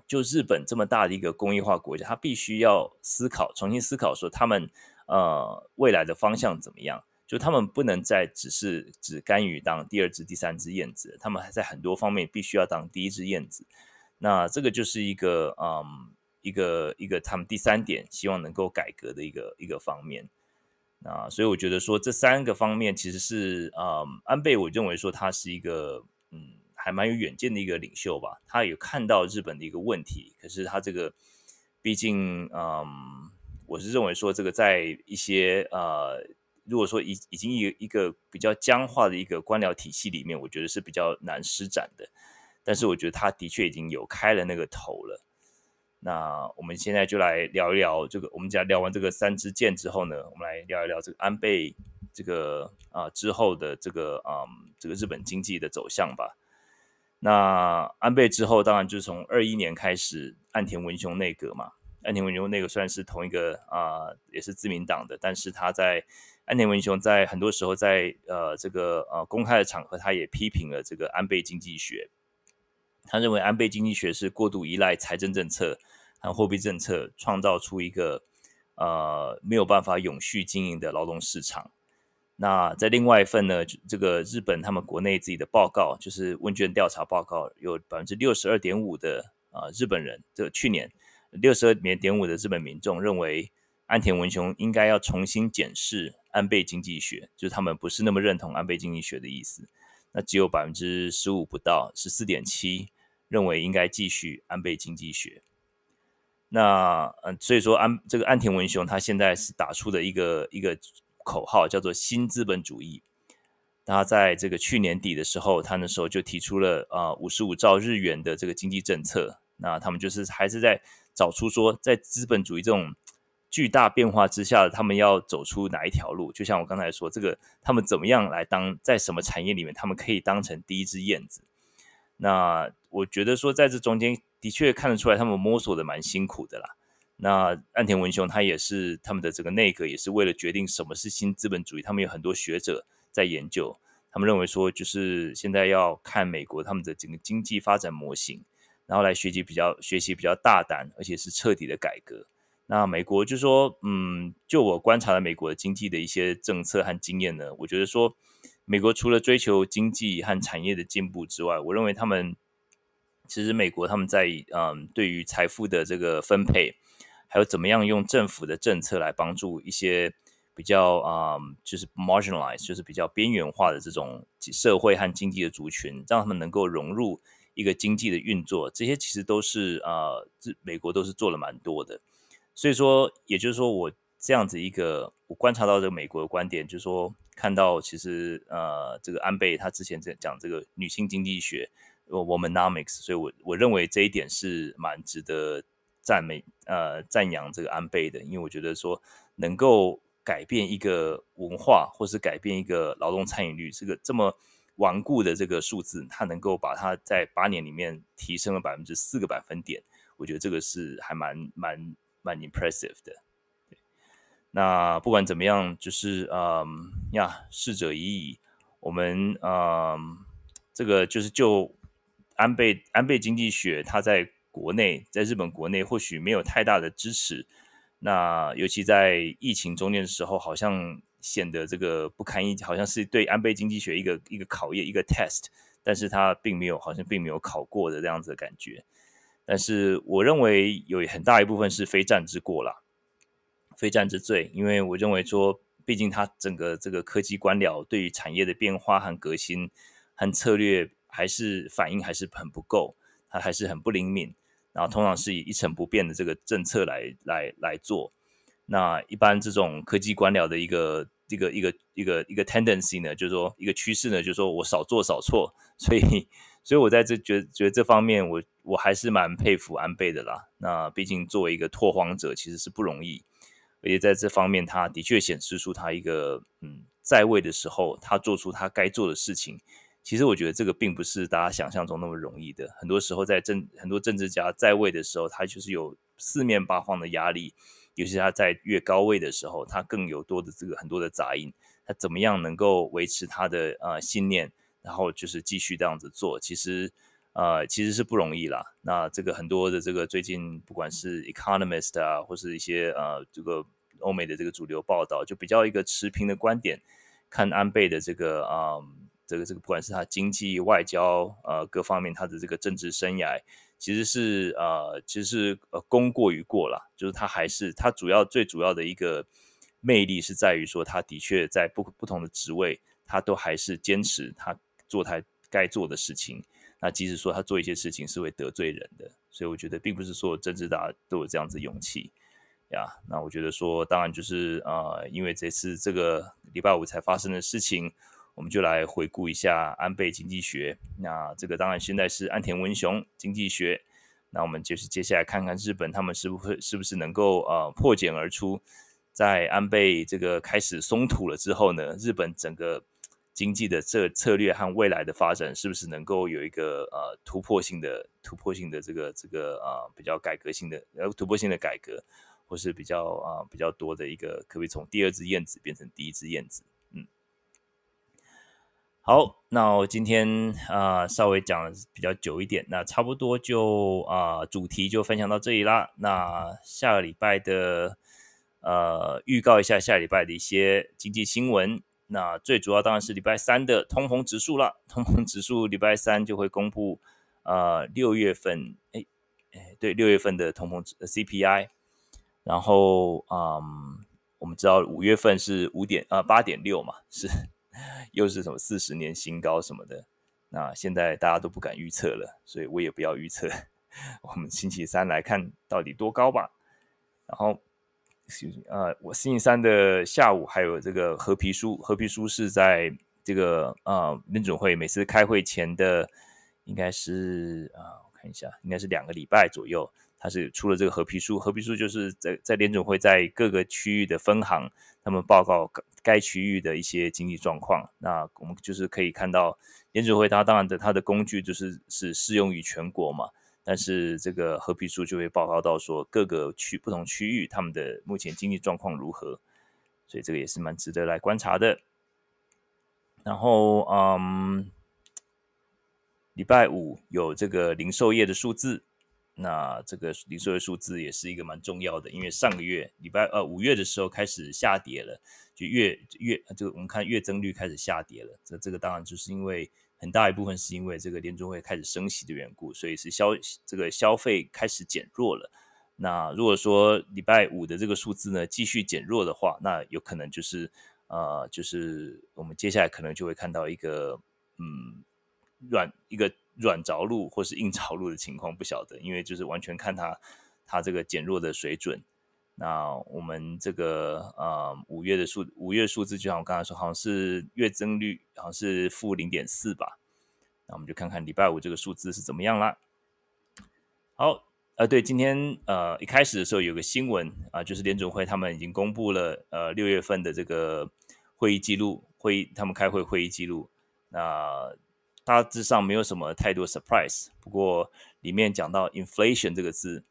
A: 就日本这么大的一个工业化国家，它必须要思考，重新思考说他们呃未来的方向怎么样？就他们不能再只是只甘于当第二只、第三只燕子，他们还在很多方面必须要当第一只燕子。那这个就是一个嗯，一个一个他们第三点希望能够改革的一个一个方面。那所以我觉得说这三个方面其实是嗯，安倍我认为说他是一个嗯，还蛮有远见的一个领袖吧。他有看到日本的一个问题，可是他这个毕竟嗯，我是认为说这个在一些呃，如果说已已经一一个比较僵化的一个官僚体系里面，我觉得是比较难施展的。但是我觉得他的确已经有开了那个头了。那我们现在就来聊一聊这个，我们讲聊完这个三支箭之后呢，我们来聊一聊这个安倍这个啊、之后的这个啊、嗯、这个日本经济的走向吧。那安倍之后，当然就是从二一年开始岸田文雄内阁嘛。岸田文雄内阁虽然是同一个啊、也是自民党的，但是他在岸田文雄在很多时候在呃这个呃公开的场合，他也批评了这个安倍经济学。他认为安倍经济学是过度依赖财政政策和货币政策，创造出一个呃没有办法永续经营的劳动市场。那在另外一份呢，这个日本他们国内自己的报告，就是问卷调查报告，有百分之六十二点五的啊、呃、日本人，这去年六十二点五的日本民众认为安田文雄应该要重新检视安倍经济学，就是他们不是那么认同安倍经济学的意思。那只有百分之十五不到十四点七。认为应该继续安倍经济学，那嗯，所以说安这个岸田文雄他现在是打出的一个一个口号，叫做新资本主义。他在这个去年底的时候，他那时候就提出了啊五十五兆日元的这个经济政策。那他们就是还是在找出说，在资本主义这种巨大变化之下，他们要走出哪一条路？就像我刚才说，这个他们怎么样来当在什么产业里面，他们可以当成第一只燕子。那我觉得说，在这中间的确看得出来，他们摸索的蛮辛苦的啦。那岸田文雄他也是他们的这个内阁，也是为了决定什么是新资本主义，他们有很多学者在研究。他们认为说，就是现在要看美国他们的整个经济发展模型，然后来学习比较学习比较大胆，而且是彻底的改革。那美国就说，嗯，就我观察了美国的经济的一些政策和经验呢，我觉得说。美国除了追求经济和产业的进步之外，我认为他们其实美国他们在嗯对于财富的这个分配，还有怎么样用政府的政策来帮助一些比较啊、嗯、就是 marginalized 就是比较边缘化的这种社会和经济的族群，让他们能够融入一个经济的运作，这些其实都是啊这、美国都是做了蛮多的。所以说，也就是说我这样子一个我观察到这个美国的观点，就是说。看到其实呃，这个安倍他之前在讲这个女性经济学我们 nomics，所以我我认为这一点是蛮值得赞美呃赞扬这个安倍的，因为我觉得说能够改变一个文化，或是改变一个劳动参与率，这个这么顽固的这个数字，他能够把它在八年里面提升了百分之四个百分点，我觉得这个是还蛮蛮蛮 impressive 的。那不管怎么样，就是嗯呀，逝者已矣。我们嗯，这个就是就安倍安倍经济学，它在国内，在日本国内或许没有太大的支持。那尤其在疫情中间的时候，好像显得这个不堪一击，好像是对安倍经济学一个一个考验，一个 test。但是它并没有，好像并没有考过的这样子的感觉。但是我认为有很大一部分是非战之过啦。非战之罪，因为我认为说，毕竟它整个这个科技官僚对于产业的变化和革新和策略，还是反应还是很不够，它还是很不灵敏。然后通常是以一成不变的这个政策来来来做。那一般这种科技官僚的一个一个一个一个一个 tendency 呢，就是说一个趋势呢，就是说我少做少错。所以所以我在这觉得觉得这方面我，我我还是蛮佩服安倍的啦。那毕竟作为一个拓荒者，其实是不容易。而且在这方面，他的确显示出他一个嗯，在位的时候，他做出他该做的事情。其实我觉得这个并不是大家想象中那么容易的。很多时候，在政很多政治家在位的时候，他就是有四面八方的压力。尤其他在越高位的时候，他更有多的这个很多的杂音。他怎么样能够维持他的呃信念，然后就是继续这样子做？其实。呃，其实是不容易啦。那这个很多的这个最近不管是 Economist 啊，或是一些呃这个欧美的这个主流报道，就比较一个持平的观点，看安倍的这个啊、这个这个不管是他经济、外交呃各方面他的这个政治生涯，其实是呃其实是呃功过于过啦。就是他还是他主要最主要的一个魅力是在于说，他的确在不不同的职位，他都还是坚持他做他该做的事情。那即使说他做一些事情是会得罪人的，所以我觉得并不是所有政治家都有这样子勇气呀。那我觉得说，当然就是呃，因为这次这个礼拜五才发生的事情，我们就来回顾一下安倍经济学。那这个当然现在是岸田文雄经济学，那我们就是接下来看看日本他们是不是是不是能够呃破茧而出，在安倍这个开始松土了之后呢，日本整个经济的这策略和未来的发展是不是能够有一个呃突破性的突破性的这个这个呃比较改革性的呃突破性的改革，或是比较啊、呃、比较多的一个可不可以从第二只燕子变成第一只燕子？好，那我今天啊、稍微讲的比较久一点，那差不多就啊、主题就分享到这里啦。那下个礼拜的呃预告一下下礼拜的一些经济新闻。那最主要当然是礼拜三的通膨指数啦，通膨指数礼拜三就会公布呃六月份哎哎对六月份的通膨 CPI，然后嗯我们知道五月份是五点啊八点六嘛是。又是什么四十年新高什么的，那现在大家都不敢预测了，所以我也不要预测。我们星期三来看到底多高吧。然后，呃，我星期三的下午还有这个褐皮书，褐皮书是在这个呃联准会每次开会前的，应该是啊、我看一下，应该是两个礼拜左右。它是出了这个褐皮书，褐皮书就是在在联准会在各个区域的分行，他们报告该区域的一些经济状况。那我们就是可以看到，联准会它当然的它的工具就是是适用于全国嘛，但是这个褐皮书就会报告到说各个区不同区域他们的目前经济状况如何，所以这个也是蛮值得来观察的。然后嗯，礼拜五有这个零售业的数字。那这个零售业数字也是一个蛮重要的，因为上个月礼拜呃五月的时候开始下跌了，就月月就我们看月增率开始下跌了，这这个当然就是因为很大一部分是因为这个联准会开始升息的缘故，所以是消这个消费开始减弱了。那如果说礼拜五的这个数字呢继续减弱的话，那有可能就是呃就是我们接下来可能就会看到一个嗯软一个。软着陆或是硬着陆的情况不晓得，因为就是完全看它它这个减弱的水准。那我们这个呃五月的数五月数字，就像我刚才说，好像是月增率好像是负零点四吧。那我们就看看礼拜五这个数字是怎么样啦。好，呃，对，今天呃一开始的时候有个新闻啊，就是联准会他们已经公布了呃六月份的这个会议记录，会议他们开会会议记录。那大致上没有什么太多 surprise，不过里面讲到 inflation 这个字，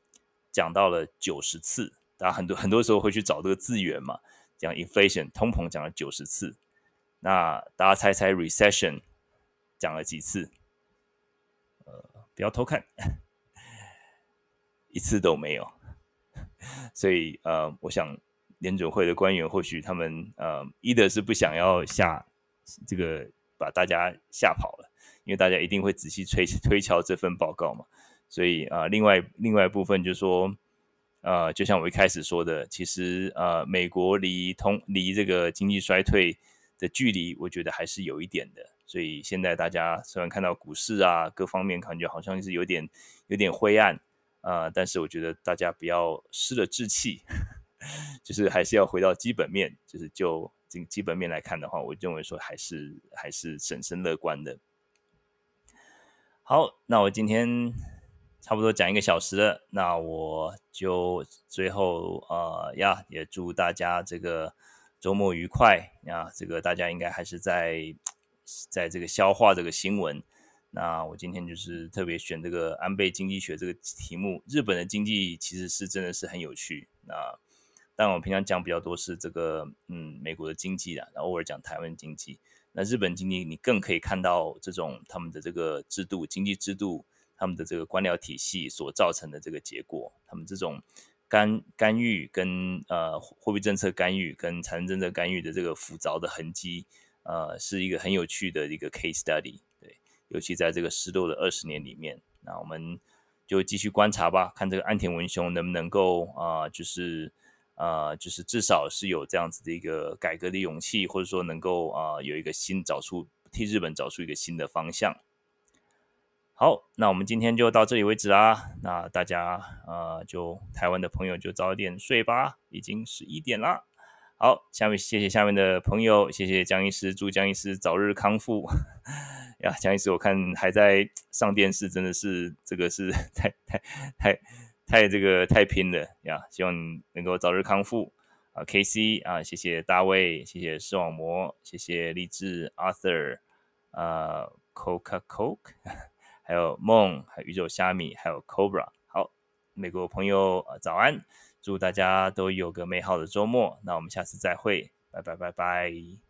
A: 讲到了九十次，大家很多很多时候会去找这个字源嘛，讲 inflation 通膨讲了九十次，那大家猜猜 recession 讲了几次？呃，不要偷看，一次都没有。所以呃，我想联准会的官员或许他们呃，either 是不想要吓这个把大家吓跑了。因为大家一定会仔细推 推敲这份报告嘛，所以啊、另外另外一部分就是说，呃，就像我一开始说的，其实呃，美国离通离这个经济衰退的距离，我觉得还是有一点的。所以现在大家虽然看到股市啊各方面感觉好像是有点有点灰暗啊、但是我觉得大家不要失了志气，就是还是要回到基本面，就是就这基本面来看的话，我认为说还是还是审慎乐观的。好，那我今天差不多讲一个小时了，那我就最后呃呀，也祝大家这个周末愉快啊！这个大家应该还是在在这个消化这个新闻。那我今天就是特别选这个安倍经济学这个题目。日本的经济其实是真的是很有趣。那但我平常讲比较多是这个嗯美国的经济啊，然后偶尔讲台湾经济。那日本经济，你更可以看到这种他们的这个制度、经济制度，他们的这个官僚体系所造成的这个结果，他们这种干干预跟呃货币政策干预跟财政政策干预的这个复杂的痕迹，呃，是一个很有趣的一个 case study。对，尤其在这个失落的二十年里面，那我们就继续观察吧，看这个岸田文雄能不能够啊、就是。呃，就是至少是有这样子的一个改革的勇气，或者说能够啊、有一个新找出替日本找出一个新的方向。好，那我们今天就到这里为止啦。那大家啊、呃，就台湾的朋友就早点睡吧，已经十一点啦。好，下面谢谢下面的朋友，谢谢江医师，祝江医师早日康复。呀，江医师，我看还在上电视，真的是这个是 太太太太这个太拼了呀！希望你能够早日康复啊，KC 啊，谢谢大卫，谢谢视网膜，谢谢励志 Arthur，呃，Coca Coke，还有梦，还有宇宙虾米，还有 Cobra。好，美国朋友啊早安，祝大家都有个美好的周末。那我们下次再会，拜拜拜拜。